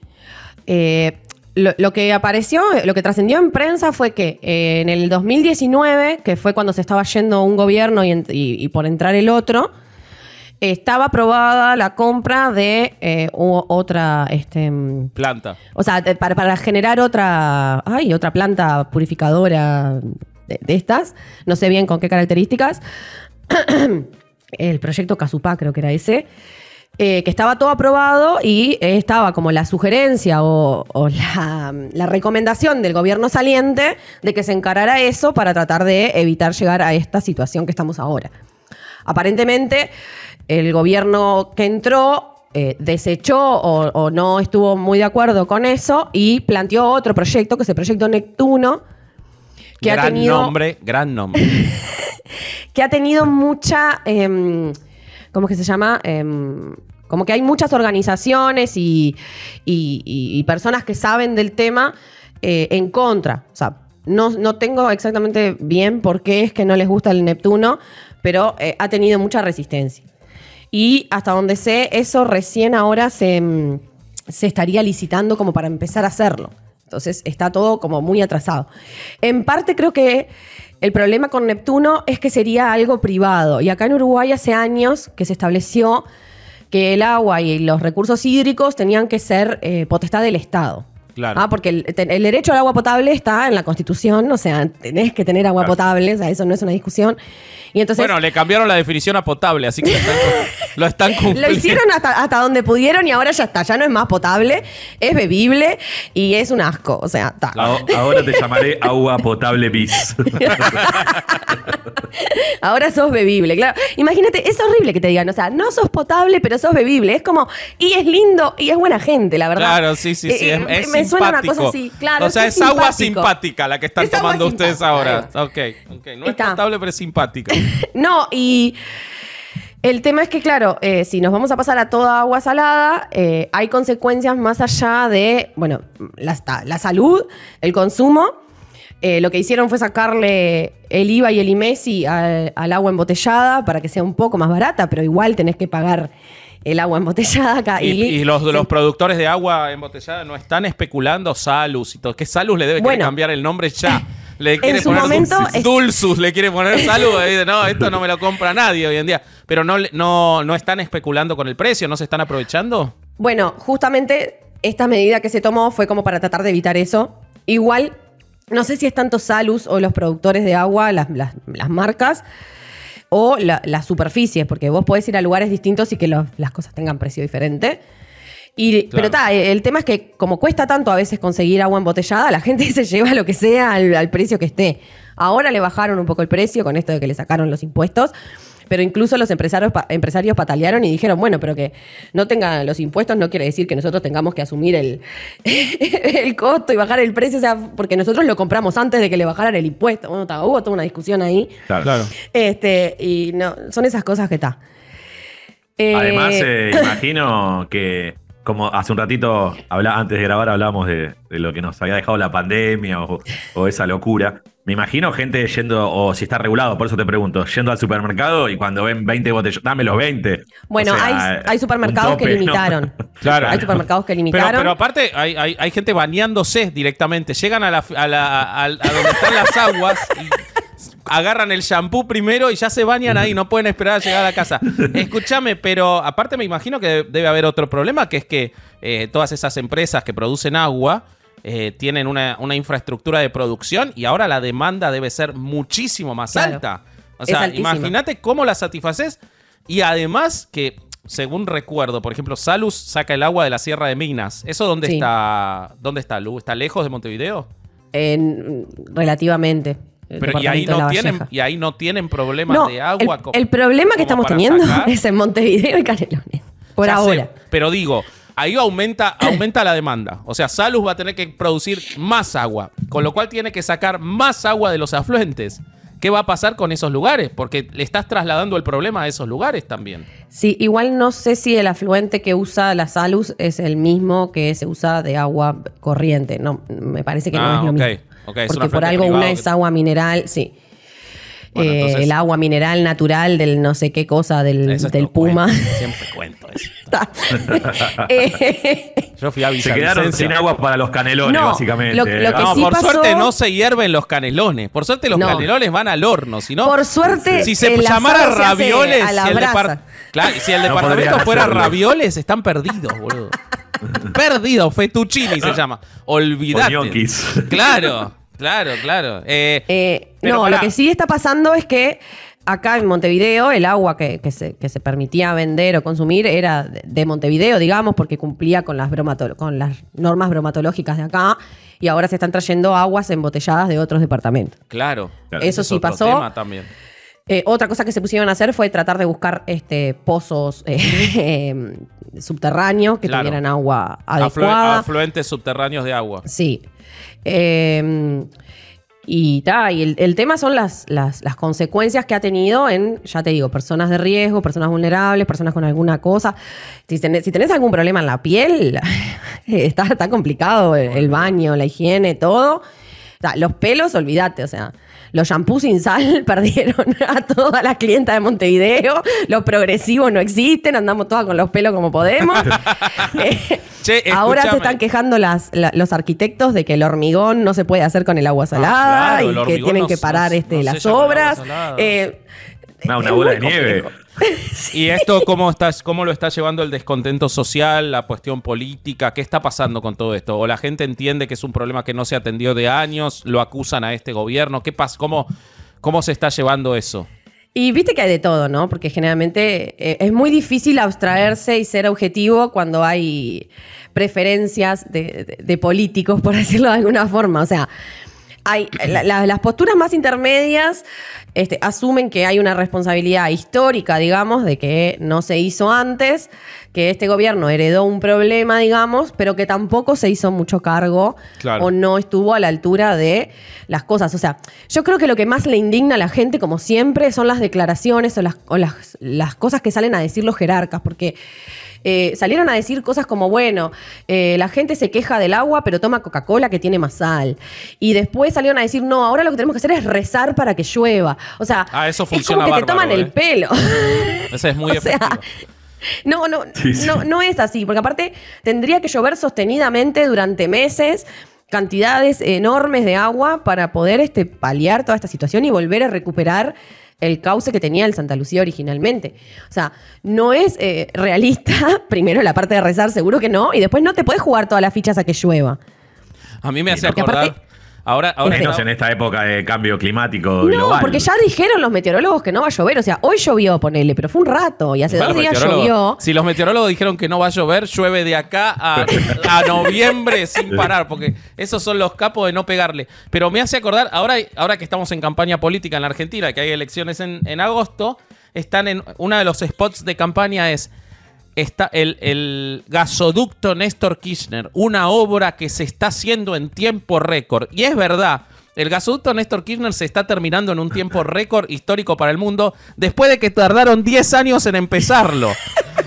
Eh, lo, lo que apareció, lo que trascendió en prensa fue que eh, en el 2019, que fue cuando se estaba yendo un gobierno y, ent- y- y por entrar el otro, estaba aprobada la compra de eh, u- otra, este, mm, Planta. o sea, de- para, para generar otra, ay, otra planta purificadora de, de estas, no sé bien con qué características. El proyecto Casupá creo que era ese. eh, que estaba todo aprobado y eh, estaba como la sugerencia o, o la, la recomendación del gobierno saliente de que se encarara eso para tratar de evitar llegar a esta situación que estamos ahora. Aparentemente, el gobierno que entró eh, desechó o, o no estuvo muy de acuerdo con eso y planteó otro proyecto, que es el proyecto Neptuno, que gran ha tenido nombre, gran nombre. que ha tenido mucha, em, ¿cómo es que se llama? Em, como que hay muchas organizaciones y, y- y- y personas que saben del tema eh, en contra. O sea, no, no tengo exactamente bien por qué es que no les gusta el Neptuno, pero eh, ha tenido mucha resistencia. Y hasta donde sé, eso recién ahora se, mm, se estaría licitando como para empezar a hacerlo. Entonces está todo como muy atrasado. En parte creo que el problema con Neptuno es que sería algo privado. Y acá en Uruguay hace años que se estableció que el agua y los recursos hídricos tenían que ser eh, potestad del Estado. Claro. Ah, porque el, derecho al agua potable está en la Constitución, o sea, tenés que tener agua Claro. potable, o sea, eso no es una discusión. Y entonces bueno, le cambiaron la definición a potable, así que lo están, lo están cumpliendo. lo hicieron hasta, hasta donde pudieron y ahora ya está, ya no es más potable, es bebible y es un asco, o sea, está. Ahora te llamaré agua potable bis. Ahora sos bebible, claro. Imagínate, es horrible que te digan, o sea, no sos potable, pero sos bebible. Es como, y es lindo y es buena gente, la verdad. Claro, sí, sí, sí. Eh, es, eh, es me suena una simpático. cosa así, claro. O sea, es, agua simpático. simpática la que están Es tomando ustedes ahora. Ok, ok. No es potable, pero es simpática. No, y el tema es que, claro, eh, si nos vamos a pasar a toda agua salada, eh, hay consecuencias más allá de, bueno, la, la salud, el consumo. Eh, lo que hicieron fue sacarle el IVA y el IMESI al, al agua embotellada para que sea un poco más barata, pero igual tenés que pagar el agua embotellada acá. Y, y los, los productores de agua embotellada no están especulando Salus y todo. Que Salus le debe Bueno. cambiar el nombre ya. Le quiere su poner momento Dulcis. es- Dulsus, le quiere poner dice, no, esto no me lo compra nadie hoy en día. Pero no, no, no están especulando con el precio, no se están aprovechando. Bueno, justamente esta medida que se tomó fue como para tratar de evitar eso. Igual, no sé si es tanto Salus o los productores de agua, las, las- las marcas, o la- las superficies, porque vos podés ir a lugares distintos y que las cosas tengan precio diferente. Y, Pero está, el tema es que como cuesta tanto a veces conseguir agua embotellada, la gente se lleva lo que sea al, al precio que esté. Ahora le bajaron un poco el precio con esto de que le sacaron los impuestos, pero incluso los empresarios, pa- empresarios patalearon y dijeron, bueno, pero que no tengan los impuestos no quiere decir que nosotros tengamos que asumir el, el costo y bajar el precio, o sea, porque nosotros lo compramos antes de que le bajaran el impuesto. Bueno, está, hubo toda una discusión ahí. Claro. Este, y no, son esas cosas que está. Eh, Además, eh, imagino que, como hace un ratito, habla, antes de grabar, hablábamos de, de lo que nos había dejado la pandemia o, o esa locura. Me imagino gente yendo, o si está regulado, por eso te pregunto, yendo al supermercado y cuando ven 20 botellas, dame los 20. Bueno, O sea, hay, supermercados que limitaron. Claro. Hay supermercados que Pero, limitaron. pero aparte, hay, hay- hay gente bañándose directamente. Llegan a, la, a, la- a- a donde están las aguas y agarran el shampoo primero y ya se bañan ahí. No pueden esperar a llegar a la casa. Escúchame, pero aparte me imagino que debe haber otro problema, que es que eh, todas esas empresas que producen agua eh, tienen una, una infraestructura de producción y ahora la demanda debe ser muchísimo más Claro. alta. O sea, imagínate cómo la satisfaces y además que, según recuerdo, por ejemplo, Salus saca el agua de la Sierra de Minas. ¿Eso dónde Sí. está? ¿Dónde está, Lu? ¿Está lejos de Montevideo? En- relativamente. el Pero y ahí no tienen, y ahí no tienen problemas No, de agua. el, problema que estamos teniendo sacar. es en Montevideo y Canelones. Por Ya sé, ahora. pero digo, ahí aumenta, aumenta la demanda. O sea, Salus va a tener que producir más agua, con lo cual tiene que sacar más agua de los afluentes. ¿Qué va a pasar con esos lugares? Porque le estás trasladando el problema a esos lugares también. Sí, igual no sé si el afluente que usa la Salus es el mismo que se usa de agua corriente. No, me parece que no Ah, es lo mismo. Porque por algo privado una es agua mineral, sí. Bueno, Eh, entonces- el agua mineral natural del no sé qué cosa, del, Eso del Puma. cuento, siempre cuento eso. Yo fui a Se quedaron sin agua para los canelones, No, básicamente. lo- lo que No, sí por pasó- suerte no se hierven los canelones. Por suerte los No. canelones van al horno. Si no, Por suerte, si se llamara se ravioles, si el, brasa. depar- Claro, si el No departamento fuera hacerlo. ravioles, están perdidos, boludo. perdidos, fettuccini se llama. Olvídate. O ñoquis. Claro, claro, claro. Eh, Eh, no, lo que sí está pasando es que acá en Montevideo el agua que, que se, que se permitía vender o consumir era de, de Montevideo, digamos, porque cumplía con las, bromato- con las normas bromatológicas de acá y ahora se están trayendo aguas embotelladas de otros departamentos. claro. Claro. Eso sí otro pasó. tema también. Eh, otra cosa que se pusieron a hacer fue tratar de buscar este, pozos eh, subterráneos que Claro. tuvieran agua Aflu- adecuada. afluentes subterráneos de agua. Sí. Eh, y ta, y el, el tema son las, las, las consecuencias que ha tenido en, ya te digo, personas de riesgo, personas vulnerables, personas con alguna cosa. Si tenés, si tenés algún problema en la piel, está, está complicado el, el baño, la higiene, todo. Sea, los pelos, olvídate, o sea, los shampoos sin sal perdieron a todas las clientas de Montevideo, los progresivos no existen, andamos todas con los pelos como podemos. Eh, Che, ahora se están quejando las- la- los arquitectos de que el hormigón no se puede hacer con el agua salada Ah, claro, el y que tienen no que parar no este, las obras. No, una bola de nieve. ¿Y esto cómo, estás, cómo lo está llevando el descontento social, la cuestión política? ¿Qué está pasando con todo esto? ¿O la gente entiende que es un problema que no se atendió de años? ¿Lo acusan a este gobierno? ¿Qué pasa? ¿Cómo, ¿Cómo se está llevando eso? Y viste que hay de todo, ¿no? Porque generalmente eh, es muy difícil abstraerse y ser objetivo cuando hay preferencias de, de- de políticos, por decirlo de alguna forma. O sea, hay la- la- las posturas más intermedias este, asumen que hay una responsabilidad histórica, digamos, de que no se hizo antes, que este gobierno heredó un problema, digamos, pero que tampoco se hizo mucho cargo Claro. o no estuvo a la altura de las cosas. O sea, yo creo que lo que más le indigna a la gente, como siempre, son las declaraciones o las, o las, las cosas que salen a decir los jerarcas, porque eh, salieron a decir cosas como, bueno, eh, la gente se queja del agua, pero toma Coca-Cola que tiene más sal. Y después salieron a decir, no, ahora lo que tenemos que hacer es rezar para que llueva. O sea, Ah, eso es como que te toman el ¿eh? pelo. Ese es muy O sea, efectivo. no, no, Sí, sí. no, no es así, porque aparte tendría que llover sostenidamente durante meses cantidades enormes de agua para poder este, paliar toda esta situación y volver a recuperar el cauce que tenía el Santa Lucía originalmente. O sea, no es eh, realista, primero la parte de rezar, seguro que no, y después no te puedes jugar todas las fichas a que llueva. A mí me hace porque acordar. aparte- ahora, ahora Menos en esta época de cambio climático No, global. porque ya dijeron los meteorólogos que no va a llover. O sea, hoy llovió, ponele, pero fue un rato y hace Bueno, dos días llovió. Si los meteorólogos dijeron que no va a llover, llueve de acá a, a noviembre sin parar, porque esos son los capos de no pegarle. Pero me hace acordar, ahora, ahora que estamos en campaña política en la Argentina, que hay elecciones en, en agosto, están en uno de los spots de campaña es está el, el gasoducto Néstor Kirchner, una obra que se está haciendo en tiempo récord. Y es verdad, el gasoducto Néstor Kirchner se está terminando en un tiempo récord histórico para el mundo después de que tardaron 10 años en empezarlo.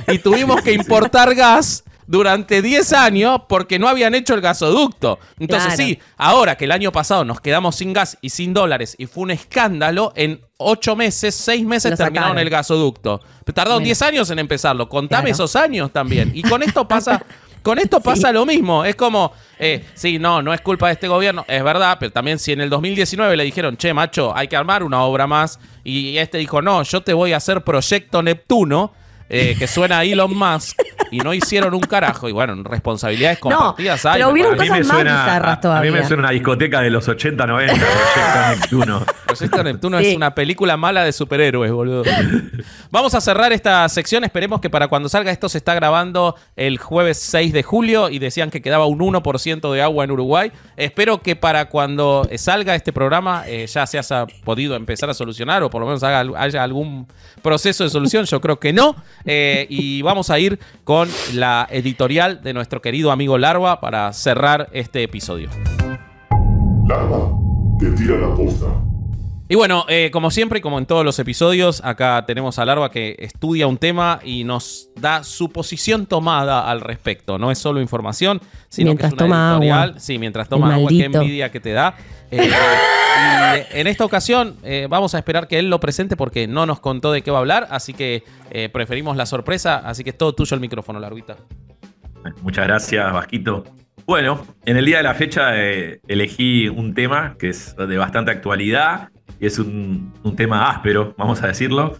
Y tuvimos que importar gas durante 10 años porque no habían hecho el gasoducto. Entonces Claro. sí, ahora que el año pasado nos quedamos sin gas y sin dólares y fue un escándalo, en 8 meses, 6 meses Lo terminaron sacaron. el gasoducto. Tardaron Bueno. 10 años en empezarlo. Contame Claro. esos años también. Y con esto pasa. Con esto pasa lo mismo. Es como, eh, sí, no, no es culpa de este gobierno. Es verdad, pero también si en el 2019 le dijeron, che, macho, hay que armar una obra más. Y este dijo, no, yo te voy a hacer Proyecto Neptuno, eh, que suena a Elon Musk. Y no hicieron un carajo. Y bueno, responsabilidades compartidas hay. pero me hubieron a mí, cosas me más suena, bizarras a- a mí todavía. me suena una discoteca de los 80, 90, Proyecto Neptuno. Proyecto Neptuno Sí. es una película mala de superhéroes, boludo. Vamos a cerrar esta sección. Esperemos que para cuando salga esto se está grabando el jueves 6 de julio y decían que quedaba un 1% de agua en Uruguay. Espero que para cuando salga este programa eh, ya se haya podido empezar a solucionar o por lo menos haga- haya algún proceso de solución. Yo creo que no. Eh, y vamos a ir con la editorial de nuestro querido amigo Larva para cerrar este episodio. Larva te tira la posta. Y bueno, eh, como siempre y como en todos los episodios, acá tenemos a Larva que estudia un tema y nos da su posición tomada al respecto. No es solo información, sino Mientras que es una toma editorial. agua. Sí, mientras El toma agua, qué maldito. envidia que te da. Eh, y en esta ocasión eh, vamos a esperar que él lo presente porque no nos contó de qué va a hablar, así que eh, preferimos la sorpresa, así que es todo tuyo el micrófono, Larvita. Muchas gracias, Vasquito. Bueno, en el día de la fecha eh, elegí un tema que es de bastante actualidad y es un, un tema áspero, vamos a decirlo,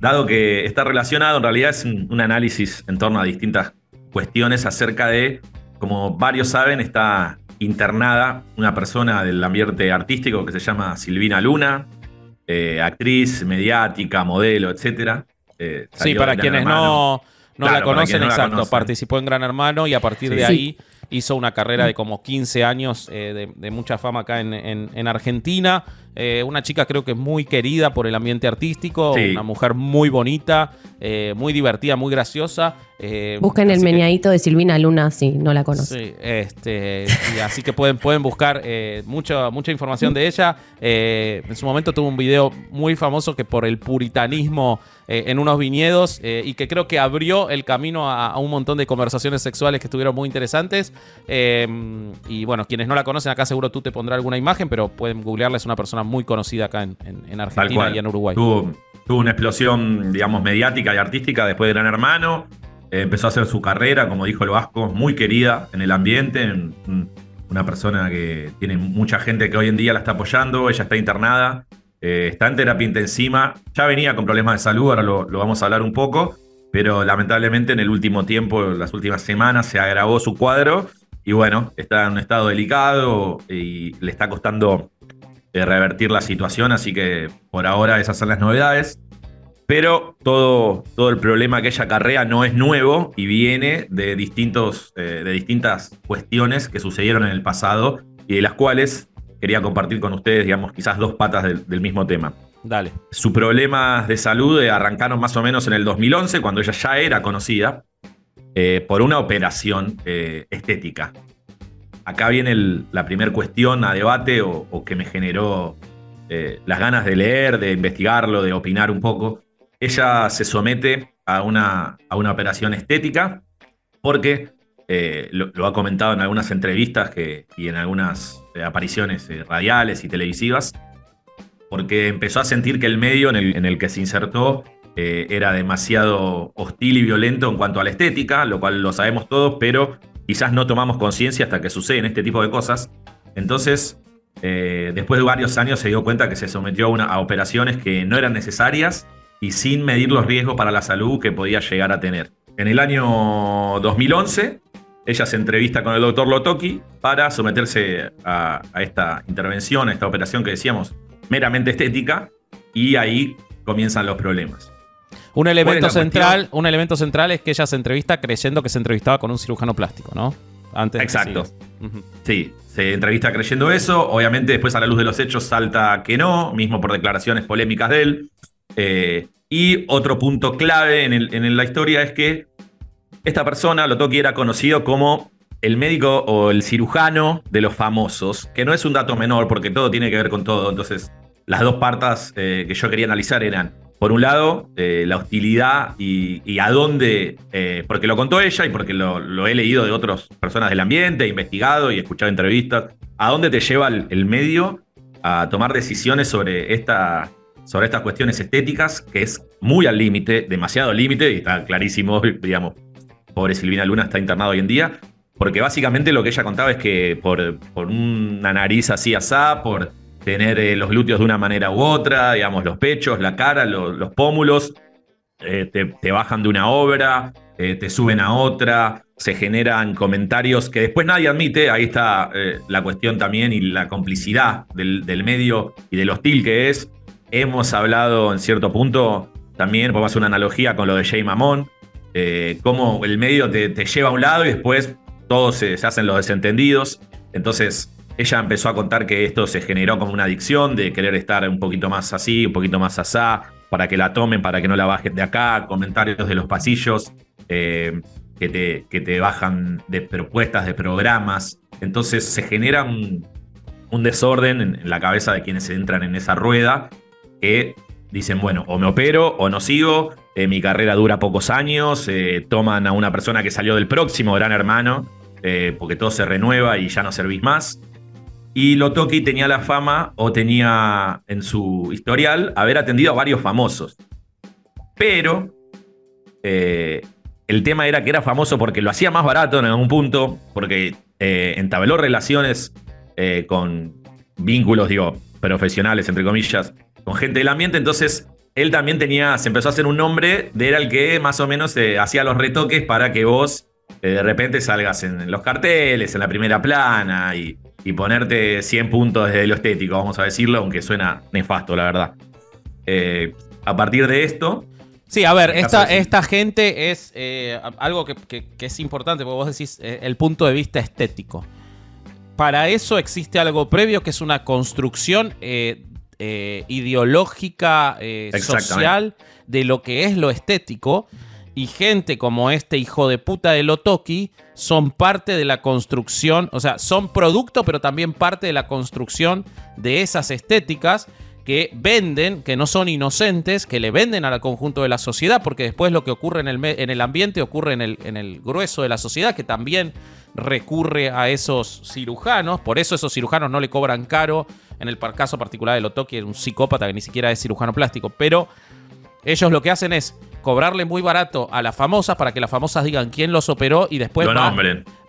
dado que está relacionado, en realidad es un, un análisis en torno a distintas cuestiones acerca de, como varios saben, está internada una persona del ambiente artístico que se llama Silvina Luna, eh, actriz, mediática, modelo, etc. Sí, para quienes no, no Claro, la para conocen, quienes no la exacto. conocen. Participó en Gran Hermano y a partir Sí. de Sí. ahí hizo una carrera de como 15 años eh, de, de mucha fama acá en, en- en Argentina. Eh, una chica creo que muy querida por el ambiente artístico, Sí. una mujer muy bonita, eh, muy divertida, muy graciosa. eh, Busquen el que- meñadito de Silvina Luna si no la conocen. Sí, este, y así que pueden, pueden buscar eh, mucha, mucha información de ella. Eh, en su momento tuvo un video muy famoso que por el puritanismo eh, en unos viñedos eh, y que creo que abrió el camino a, a un montón de conversaciones sexuales que estuvieron muy interesantes. Eh, y bueno, quienes no la conocen, acá seguro tú te pondrás alguna imagen, pero pueden googlearla, es una persona muy conocida acá en, en- en Tal Argentina y en Uruguay. Tuvo, tuvo una explosión, digamos, mediática y artística después de Gran Hermano. Eh, empezó a hacer su carrera, como dijo el Vasco, muy querida en el ambiente. en- un- una persona que tiene mucha gente que hoy en día la está apoyando. Ella está internada, eh, está en terapia intensiva. Ya venía con problemas de salud, ahora lo, lo vamos a hablar un poco. Pero lamentablemente en el último tiempo, las últimas semanas, se agravó su cuadro. Y bueno, está en un estado delicado y le está costando eh, revertir la situación, así que por ahora esas son las novedades. Pero todo, todo el problema que ella acarrea no es nuevo y viene de, distintos, eh, de distintas cuestiones que sucedieron en el pasado y de las cuales quería compartir con ustedes, digamos, quizás dos patas del, del mismo tema. Dale. Sus problemas de salud eh, arrancaron más o menos en el 2011, cuando ella ya era conocida, eh, por una operación eh, estética. Acá viene la primera cuestión a debate o, que me generó eh, las ganas de leer, de investigarlo, de opinar un poco. Ella se somete a una, a una operación estética porque eh, lo, ha comentado en algunas entrevistas y en algunas eh, apariciones radiales y televisivas, porque empezó a sentir que el medio en el, que se insertó era demasiado hostil y violento en cuanto a la estética, lo cual lo sabemos todos, pero quizás no tomamos conciencia hasta que suceden este tipo de cosas. Entonces, eh, después de varios años se dio cuenta que se sometió a, una- a operaciones que no eran necesarias y sin medir los riesgos para la salud que podía llegar a tener. En el año 2011, ella se entrevista con el doctor Lotoki para someterse a, a esta intervención, a esta operación que decíamos meramente estética, y ahí comienzan los problemas. Un elemento central, un elemento central es que ella se entrevista creyendo que se entrevistaba con un cirujano plástico, ¿no? Antes de Exacto. Ujú. Sí, se entrevista creyendo eso. Obviamente, después a la luz de los hechos salta que no, mismo por declaraciones polémicas de él. Eh, y otro punto clave en, el- en la historia es que esta persona, Lotoki, era conocido como el médico o el cirujano de los famosos, que no es un dato menor porque todo tiene que ver con todo. Entonces, las dos partes eh, que yo quería analizar eran, por un lado, eh, la hostilidad y, a dónde, eh, porque lo contó ella y porque lo, he leído de otras personas del ambiente, he investigado y he escuchado entrevistas, a dónde te lleva el, medio a tomar decisiones sobre, esta, sobre estas cuestiones estéticas, que es muy al límite, demasiado límite, y está clarísimo, digamos, pobre Silvina Luna está internado hoy en día, porque básicamente lo que ella contaba es que por, por una nariz así asá, por tener eh, los glúteos de una manera u otra, digamos, los pechos, la cara, lo- los pómulos, eh, te, bajan de una obra, eh, te suben a otra, se generan comentarios que después nadie admite, ahí está la cuestión también y la complicidad del, medio y del hostil que es. Hemos hablado en cierto punto, también podemos hacer una analogía con lo de Jay Mamón, cómo el medio te, lleva a un lado y después todos se hacen los desentendidos. Entonces ella empezó a contar que esto se generó como una adicción de querer estar un poquito más así, un poquito más asá, para que la tomen, para que no la bajen de acá, comentarios de los pasillos eh, que, te, bajan de propuestas, de programas. Entonces se genera un, desorden en, la cabeza de quienes entran en esa rueda que dicen, bueno, o me opero o no sigo, eh, mi carrera dura pocos años, eh, toman a una persona que salió del próximo Gran Hermano, porque todo se renueva y ya no servís más. Y Lotoki tenía la fama, o tenía en su historial, haber atendido a varios famosos. Pero eh, el tema era que era famoso porque lo hacía más barato en algún punto, porque eh, entabló relaciones eh, con vínculos, digo, profesionales, entre comillas, con gente del ambiente. Entonces, él también tenía, se empezó a hacer un nombre de era el que más o menos hacía los retoques para que vos de repente salgas en los carteles, en la primera plana y, y ponerte 100 puntos desde lo estético, vamos a decirlo, aunque suena nefasto, la verdad. Eh, a partir de esto, Sí, a ver, esta, esta gente es eh, algo que, que- que es importante, porque vos decís eh, el punto de vista estético. Para eso existe algo previo que es una construcción eh, ideológica, social, de lo que es lo estético. Y gente como este hijo de puta de Lotoki son parte de la construcción, o sea, son producto, pero también parte de la construcción de esas estéticas que venden, que no son inocentes, que le venden al conjunto de la sociedad, porque después lo que ocurre en el, en el ambiente ocurre en el, en el grueso de la sociedad, que también recurre a esos cirujanos, por eso esos cirujanos no le cobran caro, en el caso particular de Lotoki, un psicópata que ni siquiera es cirujano plástico, pero ellos lo que hacen es cobrarle muy barato a las famosas para que las famosas digan quién los operó y después Lo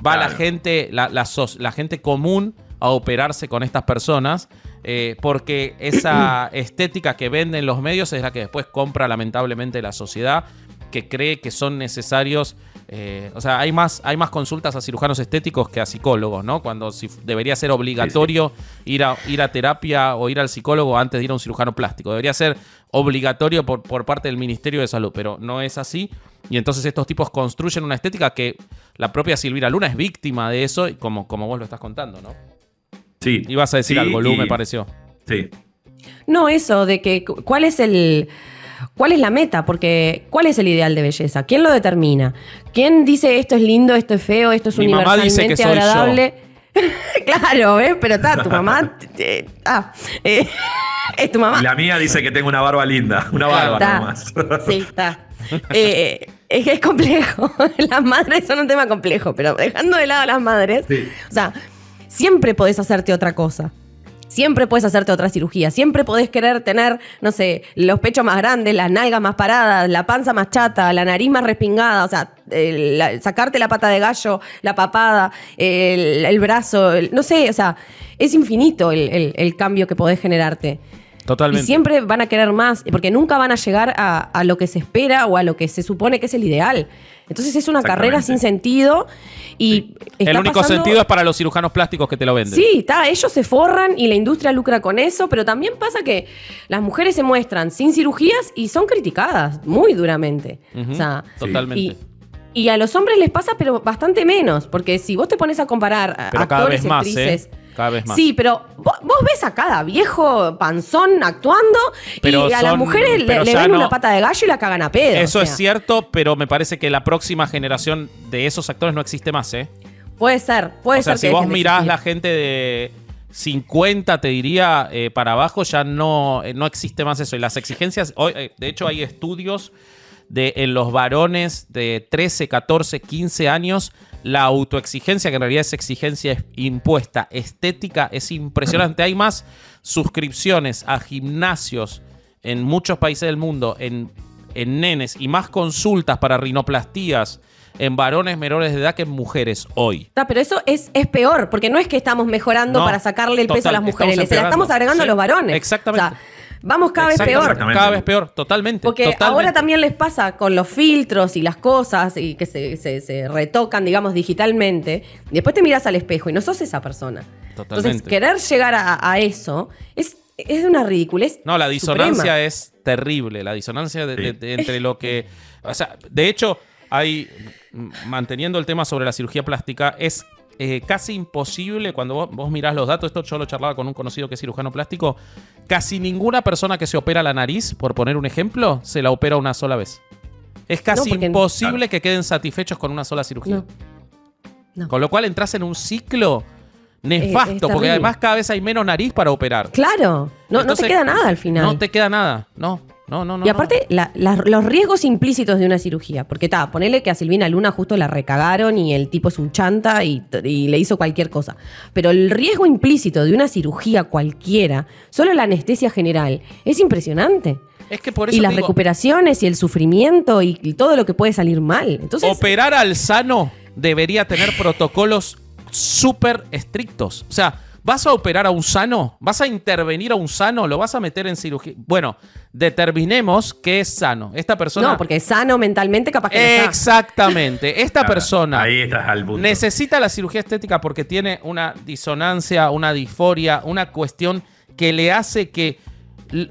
va, la gente, la, la sos- la gente común a operarse con estas personas. eh, porque esa estética que venden los medios es la que después compra lamentablemente la sociedad, que cree que son necesarios. Eh, o sea, hay más, hay más consultas a cirujanos estéticos que a psicólogos, ¿no? Cuando si- debería ser obligatorio Ir, a, ir a terapia o ir al psicólogo antes de ir a un cirujano plástico. Debería ser obligatorio por, por parte del Ministerio de Salud, pero no es así. Y entonces estos tipos construyen una estética que la propia Silvira Luna es víctima de eso, como, como vos lo estás contando, ¿no? Sí. Ibas a decir Sí, algo, Lu, y- me pareció. Sí. No, eso de que cu- cuál es el cuál es la meta, porque cuál es el ideal de belleza, quién lo determina, quién dice esto es lindo, esto es feo, esto es Mi mamá universalmente dice que agradable. claro, ¿ves? Pero está, tu mamá. eh, ah, eh, es tu mamá. La mía dice que tengo una barba linda. Una barba Está. nomás. Sí, está. Eh, es que es complejo. Las madres son un tema complejo, pero dejando de lado a las madres, Sí. o sea, siempre podés hacerte otra cosa. Siempre puedes hacerte otra cirugía. Siempre podés querer tener, no sé, los pechos más grandes, las nalgas más paradas, la panza más chata, la nariz más respingada. O sea, la- sacarte la pata de gallo, la papada, el, el brazo. el- no sé, o sea, es infinito el, el- el cambio que podés generarte. Totalmente. Y siempre van a querer más, porque nunca van a llegar a, a lo que se espera o a lo que se supone que es el ideal. Entonces es una carrera sin sentido y está El único pasando- sentido es para los cirujanos plásticos que te lo venden. Sí, está, ellos se forran y la industria lucra con eso, pero también pasa que las mujeres se muestran sin cirugías y son criticadas muy duramente. O sea, Totalmente. y, y a los hombres les pasa, pero bastante menos, porque si vos te pones a comparar a Pero actores y más, actrices, ¿eh? Cada vez más. Sí, pero vos, vos ves a cada viejo panzón actuando Pero y a las mujeres le, le ven no- una pata de gallo y la cagan a pedo. Eso o es cierto, pero me parece que la próxima generación de esos actores no existe más, ¿eh? Puede ser, puede o sea, ser. si vos mirás existir. la gente de 50, te diría, eh, para abajo, ya no, eh, no existe más eso. Y las exigencias, hoy, eh, de hecho hay estudios de en los varones de 13, 14, 15 años, la autoexigencia, que en realidad es exigencia impuesta, estética, es impresionante. Hay más suscripciones a gimnasios en muchos países del mundo, en, en nenes, y más consultas para rinoplastías en varones menores de edad que en mujeres hoy. Pero eso es, es peor, porque no es que estamos mejorando No, para sacarle el peso a las mujeres, se la estamos agregando a los varones. exactamente. O sea, vamos cada vez peor. Cada vez peor, totalmente. Porque totalmente. ahora también les pasa con los filtros y las cosas y que se, se- se retocan, digamos, digitalmente. Y después te miras al espejo y no sos esa persona. Totalmente. Entonces, querer llegar a, a eso es, es una ridiculez. No, la disonancia suprema. es terrible. La disonancia de- de- Sí. de- entre lo que. O sea, de hecho, hay. Manteniendo el tema sobre la cirugía plástica, es eh, casi imposible cuando vos, vos mirás los datos. Esto yo lo charlaba con un conocido que es cirujano plástico. Casi ninguna persona que se opera la nariz, por poner un ejemplo, se la opera una sola vez. Es casi imposible que queden satisfechos con una sola cirugía. No. No. Con lo cual entras en un ciclo es nefasto, porque además cada vez hay menos nariz para operar. Claro, no, no te queda nada al final. No te queda nada. No, no, no. no y aparte, la- la- los riesgos implícitos de una cirugía. Porque está, ponele que a Silvina Luna justo la recagaron y el tipo es un chanta y, y le hizo cualquier cosa. Pero el riesgo implícito de una cirugía cualquiera, solo la anestesia general, es impresionante. Es que por eso Y las digo, recuperaciones y el sufrimiento y, y todo lo que puede salir mal. Entonces, operar al sano debería tener protocolos súper estrictos. O sea, vas a operar a un sano, vas a intervenir a un sano, lo vas a meter en cirugía. Bueno, determinemos qué es sano. Esta persona. no, porque sano mentalmente capaz que no está. Exactamente. Esta Claro, persona Ahí estás al punto. necesita la cirugía estética porque tiene una disonancia, una disforia, una cuestión que le hace que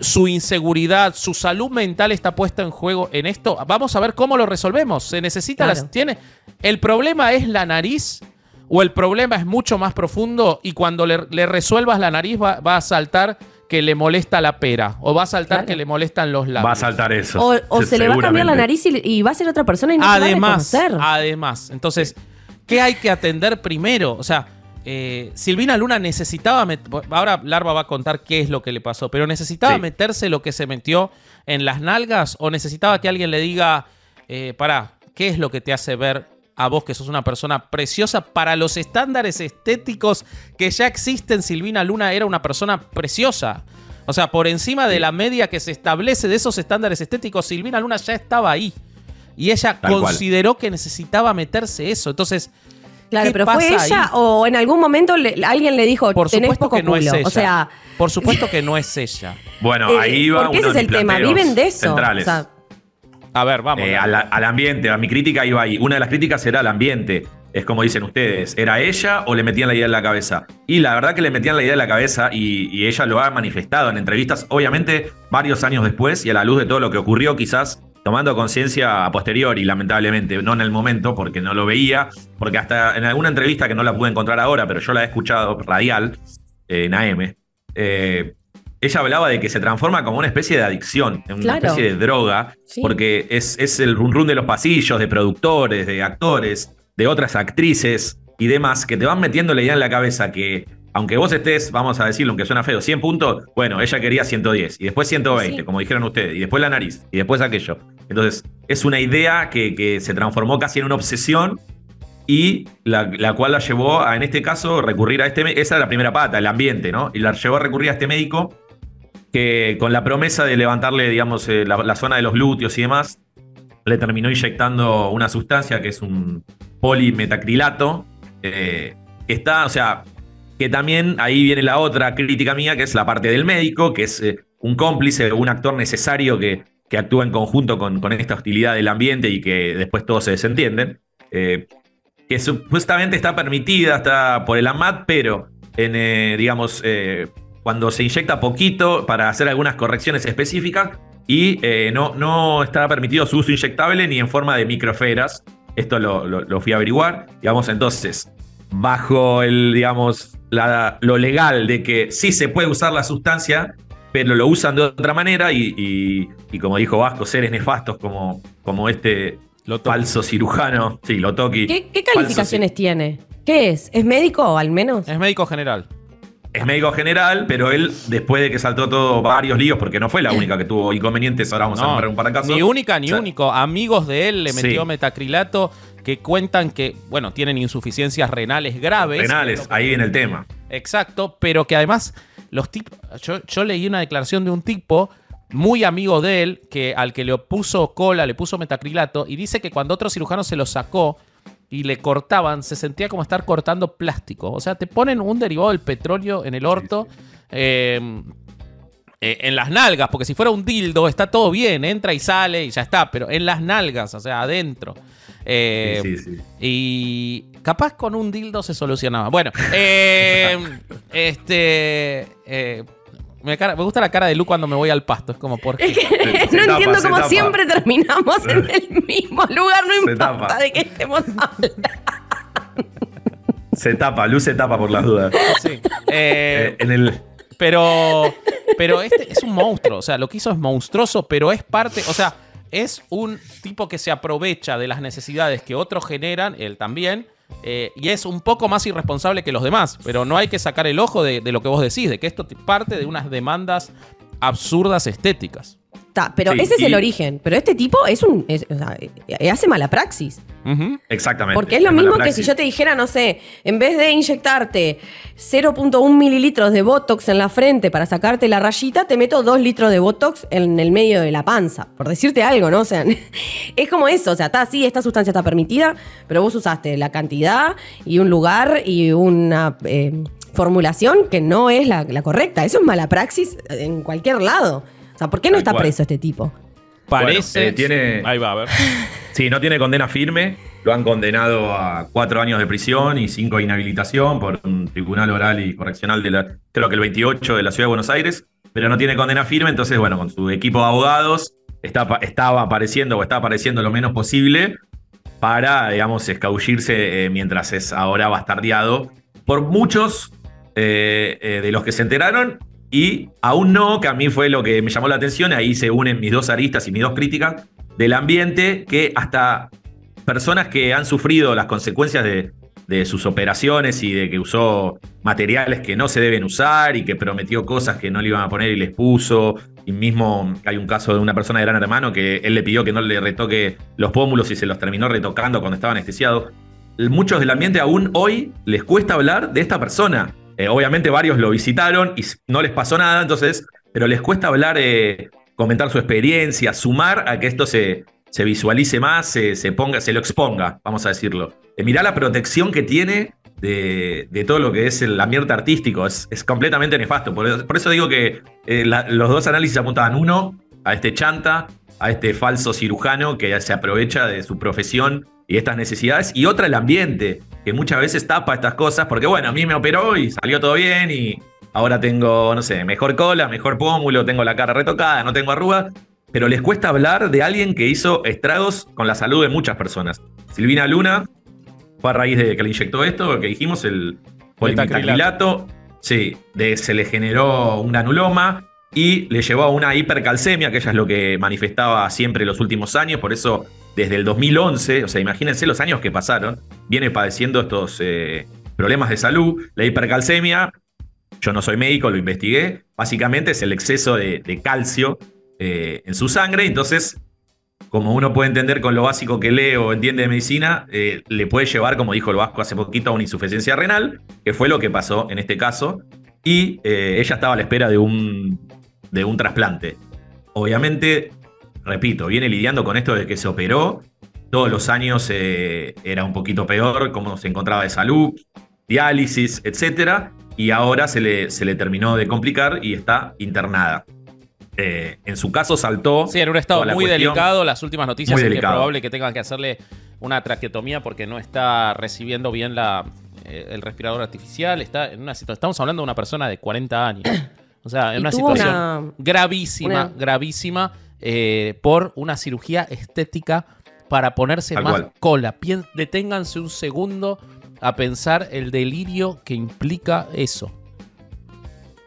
su inseguridad, su salud mental está puesta en juego en esto. Vamos a ver cómo lo resolvemos. Se necesita Claro. las tiene el problema es la nariz o el problema es mucho más profundo y cuando le, le resuelvas la nariz va, va a saltar que le molesta la pera o va a saltar Claro. que le molestan los labios. Va a saltar eso. O, o se le va a cambiar la nariz y, y va a ser otra persona y no se va a además, reconocer. además. Entonces, ¿qué hay que atender primero? O sea, eh, Silvina Luna necesitaba. Ahora Larva va a contar qué es lo que le pasó, pero necesitaba Sí. meterse lo que se metió en las nalgas o necesitaba que alguien le diga, eh, pará, ¿qué es lo que te hace ver a vos que sos una persona preciosa para los estándares estéticos que ya existen? Silvina Luna era una persona preciosa. O sea, por encima de la media que se establece de esos estándares estéticos, Silvina Luna ya estaba ahí. Y ella Tal cual. consideró que necesitaba meterse eso. Entonces, Claro, ¿qué pero fue ella ahí? o en algún momento le- alguien le dijo, Por tenés supuesto poco que no culo. es ella. O sea, por supuesto que no es ella. Bueno, Eh, ahí va porque uno ese es de el tema, viven de eso. Centrales. O sea, A ver, vamos. Eh, al, al ambiente, a mi crítica iba ahí. Una de las críticas era al ambiente. Es como dicen ustedes, ¿era ella o le metían la idea en la cabeza? Y la verdad que le metían la idea en la cabeza y, y ella lo ha manifestado en entrevistas, obviamente varios años después y a la luz de todo lo que ocurrió, quizás tomando conciencia a posteriori, lamentablemente, no en el momento porque no lo veía, porque hasta en alguna entrevista que no la pude encontrar ahora, pero yo la he escuchado radial, eh, en AM, eh, ella hablaba de que se transforma como una especie de adicción, en una Claro. especie de droga, Sí. porque es, es el run run de los pasillos, de productores, de actores, de otras actrices y demás, que te van metiendo la idea en la cabeza que, aunque vos estés, vamos a decirlo, aunque suena feo, 100 puntos, bueno, ella quería 110, y después 120, Sí. como dijeron ustedes, y después la nariz, y después aquello. Entonces, es una idea que, que se transformó casi en una obsesión y la, la cual la llevó a, en este caso, recurrir a este... Esa es la primera pata, el ambiente, ¿no? Y la llevó a recurrir a este médico que con la promesa de levantarle, digamos, eh, la, zona de los glúteos y demás, le terminó inyectando una sustancia que es un polimetacrilato, eh, que está, o sea, que también ahí viene la otra crítica mía, que es la parte del médico, que es eh, un cómplice, un actor necesario que, actúa en conjunto con, esta hostilidad del ambiente y que después todos se desentienden. que supuestamente está permitida está por el AMAT, pero en, digamos, cuando se inyecta poquito para hacer algunas correcciones específicas y eh, no, no está permitido su uso inyectable ni en forma de microesferas. Esto lo, lo- lo fui a averiguar. Digamos, entonces, bajo el, digamos, la- lo legal de que sí se puede usar la sustancia, pero lo usan de otra manera y, y- y como dijo Vasco, seres nefastos como, como este falso cirujano, sí, lo toqui. ¿qué, qué calificaciones tiene? ¿Qué es? ¿Es médico al menos? Es médico general. Es médico general, pero él, después de que saltó todo varios líos, porque no fue la única que tuvo inconvenientes, ahora vamos a No, nombrar un par de casos. Ni única ni O sea, único. Amigos de él le Sí. metió metacrilato que cuentan que, bueno, tienen insuficiencias renales graves. Renales, ahí viene el tema. Exacto, pero que además los tipos. Yo, yo leí una declaración de un tipo muy amigo de él, que al que le puso cola, le puso metacrilato, y dice que cuando otro cirujano se lo sacó y le cortaban, se sentía como estar cortando plástico. O sea, te ponen un derivado del petróleo en el orto. eh, eh, en las nalgas, porque si fuera un dildo está todo bien, entra y sale y ya está, pero en las nalgas, o sea, adentro. Eh, Sí, sí, sí. y capaz con un dildo se solucionaba. Bueno, eh, este. Eh, me, cara- me gusta la cara de Lu cuando me voy al pasto. Es como, ¿por qué? Es que Se no tapa, entiendo cómo tapa. siempre terminamos en el mismo lugar, no Se importa tapa. de qué estemos hablando. Se tapa, luz se tapa por las dudas. Sí. Eh, Eh, en el. pero. Pero este es un monstruo. O sea, lo que hizo es monstruoso, pero es parte. O sea, es un tipo que se aprovecha de las necesidades que otros generan, él también. Eh, y es un poco más irresponsable que los demás. Pero no hay que sacar el ojo de, de lo que vos decís, de que esto te- parte de unas demandas absurdas estéticas. Pero Sí, ese es y- el origen. Pero este tipo es un. es- o sea, eh, hace mala praxis. Exactamente. Porque es lo mismo que si yo te dijera, no sé, en vez de inyectarte 0.1 mililitros de Botox en la frente para sacarte la rayita, te meto 2 litros de Botox en el medio de la panza. Por decirte algo, ¿no? O sea, es como eso. O sea, está así, esta sustancia está permitida, pero vos usaste la cantidad y un lugar y una eh, formulación que no es la, la correcta. Eso es mala praxis en cualquier lado. O sea, ¿por qué no Tal está cual. preso este tipo? Parece. eh, tiene- Ahí va, a ver. Sí, no tiene condena firme. Lo han condenado a cuatro años de prisión y cinco de inhabilitación por un tribunal oral y correccional de la, creo que el 28 de la ciudad de Buenos Aires, pero no tiene condena firme. Entonces, bueno, con su equipo de abogados está, estaba apareciendo o está apareciendo lo menos posible para, digamos, escabullirse eh, mientras es ahora bastardeado por muchos eh, eh, de los que se enteraron y aún no, que a mí fue lo que me llamó la atención, ahí se unen mis dos aristas y mis dos críticas del ambiente, que hasta personas que han sufrido las consecuencias de, sus operaciones y de que usó materiales que no se deben usar y que prometió cosas que no le iban a poner y les puso. Y mismo hay un caso de una persona de Gran Hermano que él le pidió que no le retoque los pómulos y se los terminó retocando cuando estaba anestesiado. Muchos del ambiente aún hoy les cuesta hablar de esta persona. Eh, obviamente varios lo visitaron y no les pasó nada, entonces, pero les cuesta hablar, eh, comentar su experiencia, sumar a que esto se, se visualice más, se, ponga, se lo exponga, vamos a decirlo. Eh, mirá la protección que tiene de, todo lo que es el ambiente artístico, es, completamente nefasto. Por, eso digo que los dos análisis apuntaban uno a este chanta, a este falso cirujano que se aprovecha de su profesión y estas necesidades, y otra el ambiente, que muchas veces tapa estas cosas, porque bueno, a mí me operó y salió todo bien y ahora tengo, no sé, mejor cola, mejor pómulo, tengo la cara retocada, no tengo arrugas, pero les cuesta hablar de alguien que hizo estragos con la salud de muchas personas. Silvina Luna fue a raíz de que le inyectó esto, que dijimos, el polimetacrilato, sí, de, se le generó un anuloma, y le llevó a una hipercalcemia, que ella es lo que manifestaba siempre los últimos años, por eso desde el 2011, o sea, imagínense los años que pasaron, viene padeciendo estos eh, problemas de salud. La hipercalcemia, yo no soy médico, lo investigué, básicamente es el exceso de, calcio eh, en su sangre, entonces, como uno puede entender con lo básico que lee o entiende de medicina, eh, le puede llevar, como dijo el Vasco hace poquito, a una insuficiencia renal, que fue lo que pasó en este caso, y ella estaba a la espera de un de un trasplante. Obviamente, repito, viene lidiando con esto de que se operó. Todos los años eh, era un poquito peor cómo se encontraba de salud, diálisis, etc. Y ahora se le, se le terminó de complicar y está internada. Eh, en su caso saltó. Sí, en un estado muy delicado. Las últimas noticias es que es probable que tengan que hacerle una traqueotomía porque no está recibiendo bien la, eh, el respirador artificial. Está en una situación. Estamos hablando de una persona de 40 años. O sea, en una situación gravísima, gravísima, eh, por una cirugía estética para ponerse más cola. deténganse un segundo a pensar el delirio que implica eso.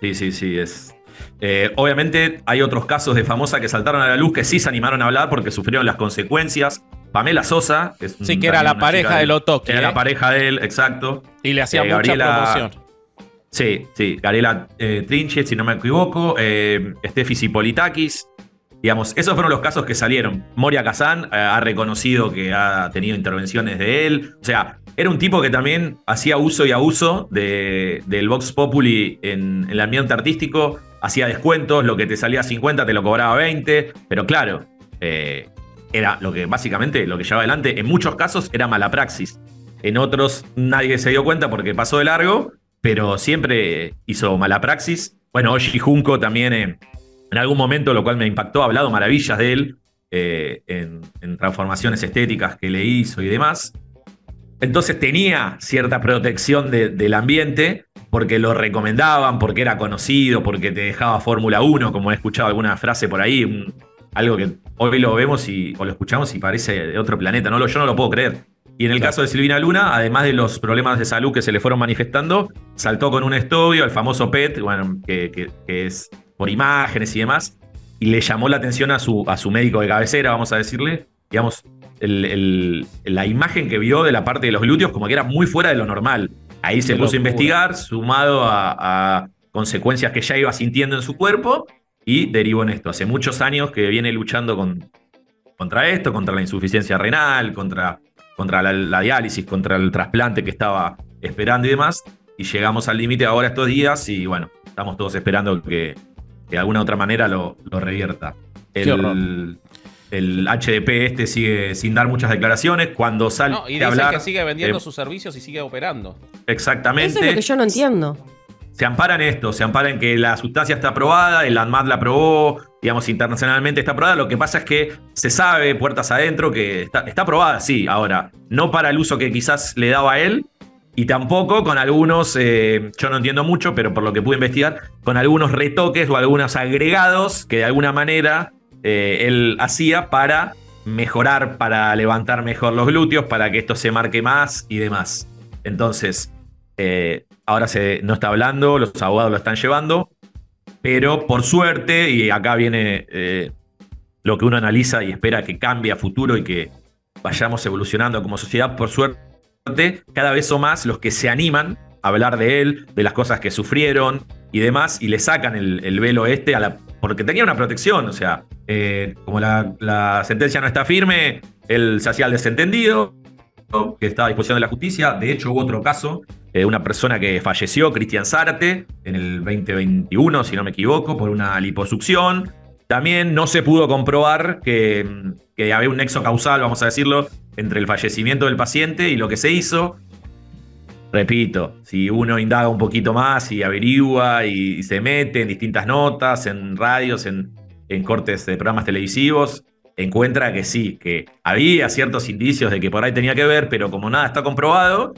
Sí, sí, sí, es. Eh, obviamente hay otros casos de famosa que saltaron a la luz que sí se animaron a hablar porque sufrieron las consecuencias. Pamela Sosa, que es sí, que era la pareja de Otoki. Era la ¿eh? pareja de él, exacto. Y le hacía mucha promoción. Sí, sí, Gabriela eh, Trinche, si no me equivoco, eh, Steffi. Digamos, esos fueron los casos que salieron. Moria Kazan eh, ha reconocido que ha tenido intervenciones de él. O sea, era un tipo que también hacía uso y abuso de, del Vox Populi en, el ambiente artístico. Hacía descuentos, lo que te salía 50 te lo cobraba 20. Pero claro, eh, era lo que básicamente lo que llevaba adelante. En muchos casos era mala praxis. En otros nadie se dio cuenta porque pasó de largo pero siempre hizo mala praxis. Bueno, Oshi Junko también eh, en algún momento, lo cual me impactó, ha hablado maravillas de él eh, en, transformaciones estéticas que le hizo y demás. Entonces tenía cierta protección del ambiente porque lo recomendaban, porque era conocido, porque te dejaba Fórmula 1, como he escuchado alguna frase por ahí, algo que hoy lo vemos y, o lo escuchamos y parece de otro planeta. No yo no lo puedo creer. Y en el caso de Silvina Luna, además de los problemas de salud que se le fueron manifestando, saltó con un estudio, el famoso PET, bueno, que, es por imágenes y demás, y le llamó la atención a su, a su médico de cabecera, vamos a decirle, digamos, la imagen que vio de la parte de los glúteos como que era muy fuera de lo normal. Ahí se puso a investigar, sumado a, consecuencias que ya iba sintiendo en su cuerpo, y derivó en esto. Hace muchos años que viene luchando con, contra esto, contra la insuficiencia renal, contra contra la, diálisis, contra el trasplante que estaba esperando y demás. Y llegamos al límite ahora estos días y bueno, estamos todos esperando que, de alguna otra manera lo, revierta. El, el, HDP este sigue sin dar muchas declaraciones. Cuando sale y dice que sigue vendiendo eh, sus servicios y sigue operando. Exactamente. Eso es lo que yo no entiendo se ampara en esto, se ampara en que la sustancia está aprobada, el ANMAT la aprobó, digamos, internacionalmente está aprobada. Lo que pasa es que se sabe, puertas adentro, que está, está aprobada, sí, ahora, no para el uso que quizás le daba a él, y tampoco con algunos, eh, yo no entiendo mucho, pero por lo que pude investigar, con algunos retoques o algunos agregados que de alguna manera eh, él hacía para mejorar, para levantar mejor los glúteos, para que esto se marque más y demás. Entonces, eh, ahora se, no está hablando, los abogados lo están llevando, pero por suerte, y acá viene eh, lo que uno analiza y espera que cambie a futuro y que vayamos evolucionando como sociedad, por suerte cada vez son más los que se animan a hablar de él, de las cosas que sufrieron y demás, y le sacan el, el velo este a la, porque tenía una protección, o sea, eh, como la, la sentencia no está firme, él se hacía el desentendido, que estaba a disposición de la justicia. De hecho, hubo otro caso de una persona que falleció, Cristian Zárate, en el 2021, si no me equivoco, por una liposucción. También no se pudo comprobar que, que había un nexo causal, vamos a decirlo, entre el fallecimiento del paciente y lo que se hizo. Repito, si uno indaga un poquito más y averigua y, se mete en distintas notas, en radios, en, en cortes de programas televisivos, encuentra que sí, que había ciertos indicios de que por ahí tenía que ver, pero como nada está comprobado,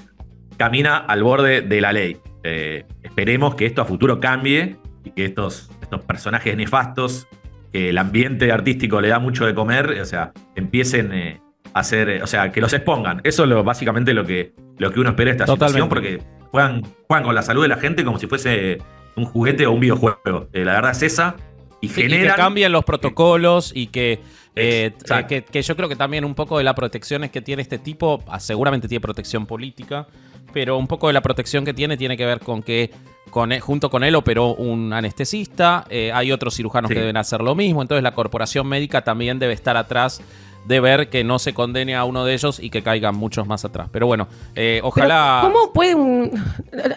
camina al borde de la ley. Eh, esperemos que esto a futuro cambie y que estos, estos personajes nefastos, que el ambiente artístico le da mucho de comer, o sea, empiecen eh, a hacer, o sea, que los expongan. Eso es lo, básicamente lo que, lo que uno espera de esta situación, porque juegan, juegan con la salud de la gente como si fuese un juguete o un videojuego. Eh, la verdad es esa. Y, Sí, y generan. que cambien los protocolos y que, eh, que, que yo creo que también un poco de la protección es que tiene este tipo, ah, seguramente tiene protección política, pero un poco de la protección que tiene tiene que ver con que con él- junto con él operó un anestesista, eh, hay otros cirujanos Sí. que deben hacer lo mismo, entonces la corporación médica también debe estar atrás de ver que no se condene a uno de ellos y que caigan muchos más atrás. Pero bueno, eh, Pero, ojalá... ¿Cómo puede un.?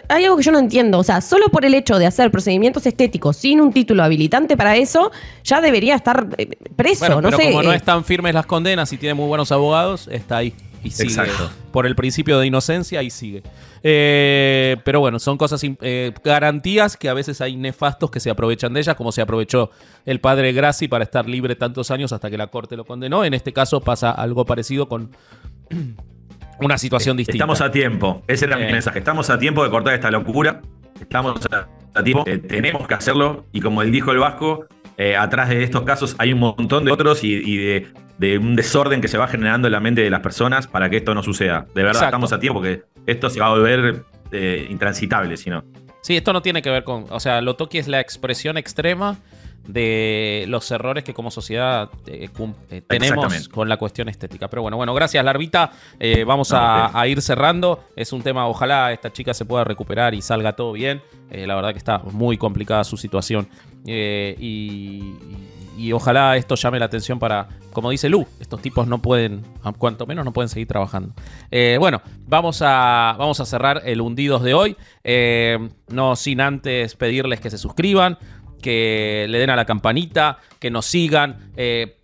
Hay algo que yo no entiendo. O sea, solo por el hecho de hacer procedimientos estéticos sin un título habilitante para eso, ya debería estar eh, preso. Bueno, no pero sé. como no eh, están firmes las condenas y tiene muy buenos abogados, está ahí. Y sigue. Exacto. Por el principio de inocencia y sigue. Eh, pero bueno, son cosas, eh, garantías que a veces hay nefastos que se aprovechan de ellas, como se aprovechó el padre Grassi para estar libre tantos años hasta que la corte lo condenó. En este caso pasa algo parecido con una situación distinta. Estamos a tiempo. Ese era Eh. mi mensaje. Estamos a tiempo de cortar esta locura. Estamos a, a tiempo. Eh, tenemos que hacerlo. Y como él dijo el Vasco, eh, atrás de estos casos hay un montón de otros y, y de, de un desorden que se va generando en la mente de las personas para que esto no suceda. De verdad, Exacto. estamos a tiempo porque esto se va a volver eh, intransitable, si no. Sí, esto no tiene que ver con. O sea, lo toqui es la expresión extrema de los errores que como sociedad eh, eh, tenemos con la cuestión estética. Pero bueno, bueno, gracias, Larvita. Eh, vamos No, a, ir cerrando. Es un tema, ojalá esta chica se pueda recuperar y salga todo bien. La verdad que está muy complicada su situación. Eh, y, y- ojalá esto llame la atención para, como dice Lu, estos tipos no pueden, cuanto menos no pueden seguir trabajando. Eh, bueno, vamos a, vamos a cerrar el hundidos de hoy. Eh, no sin antes pedirles que se suscriban, que le den a la campanita, que nos sigan,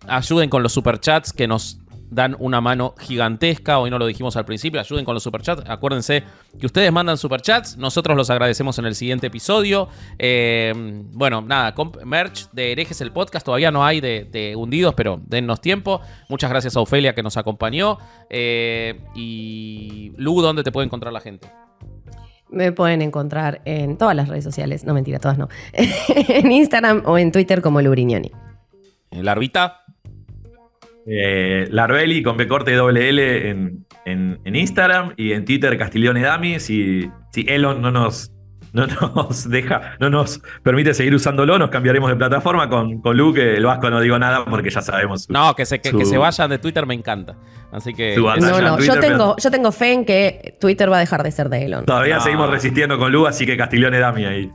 ayuden con los superchats que nos dan una mano gigantesca. Hoy no lo dijimos al principio, ayuden con los superchats. Acuérdense que ustedes mandan superchats, nosotros los agradecemos en el siguiente episodio. Eh, bueno, nada, merch de herejes el podcast, todavía no hay de, de hundidos, pero dennos tiempo. Muchas gracias a Ofelia que nos acompañó. Eh, y Lu, ¿dónde te puede encontrar la gente? Me pueden encontrar en todas las redes sociales. No, mentira, todas no. en Instagram o en Twitter como Lurignoni. Eh, Larvita. Eh, Larvelli con B corte y doble L en, en- en Instagram y en Twitter Castiglione Dami. Si, si Elon no nos, no nos deja, no nos permite seguir usándolo, nos cambiaremos de plataforma con, con Luke. El Vasco no digo nada porque ya sabemos. su- No, que se, que, su- que se vayan de Twitter me encanta. Así que. No, no, Twitter, yo pero- tengo, yo tengo fe en que Twitter va a dejar de ser de Elon. Todavía No. seguimos resistiendo con Lu, así que Castiglione Dami ahí.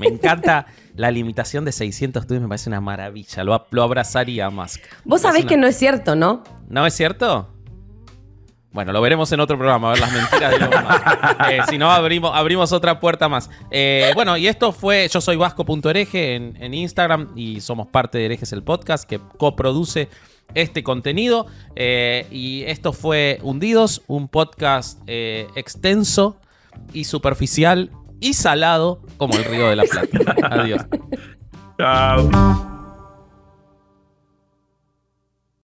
Me encanta la limitación de 600 tweets, me parece una maravilla. Lo, lo abrazaría Musk. Vos sabés que no es cierto, ¿no? ¿No es cierto? Bueno, lo veremos en otro programa, a ver las mentiras de Elon Musk. Eh, si no, abrimos, abrimos otra puerta más. Eh, bueno, y esto fue Yo soy Vasco.hereje en, en Instagram y somos parte de Herejes el Podcast que coproduce este contenido. Eh, y esto fue Hundidos, un podcast eh, extenso y superficial y salado como el Río de la Plata. Adiós. Chao.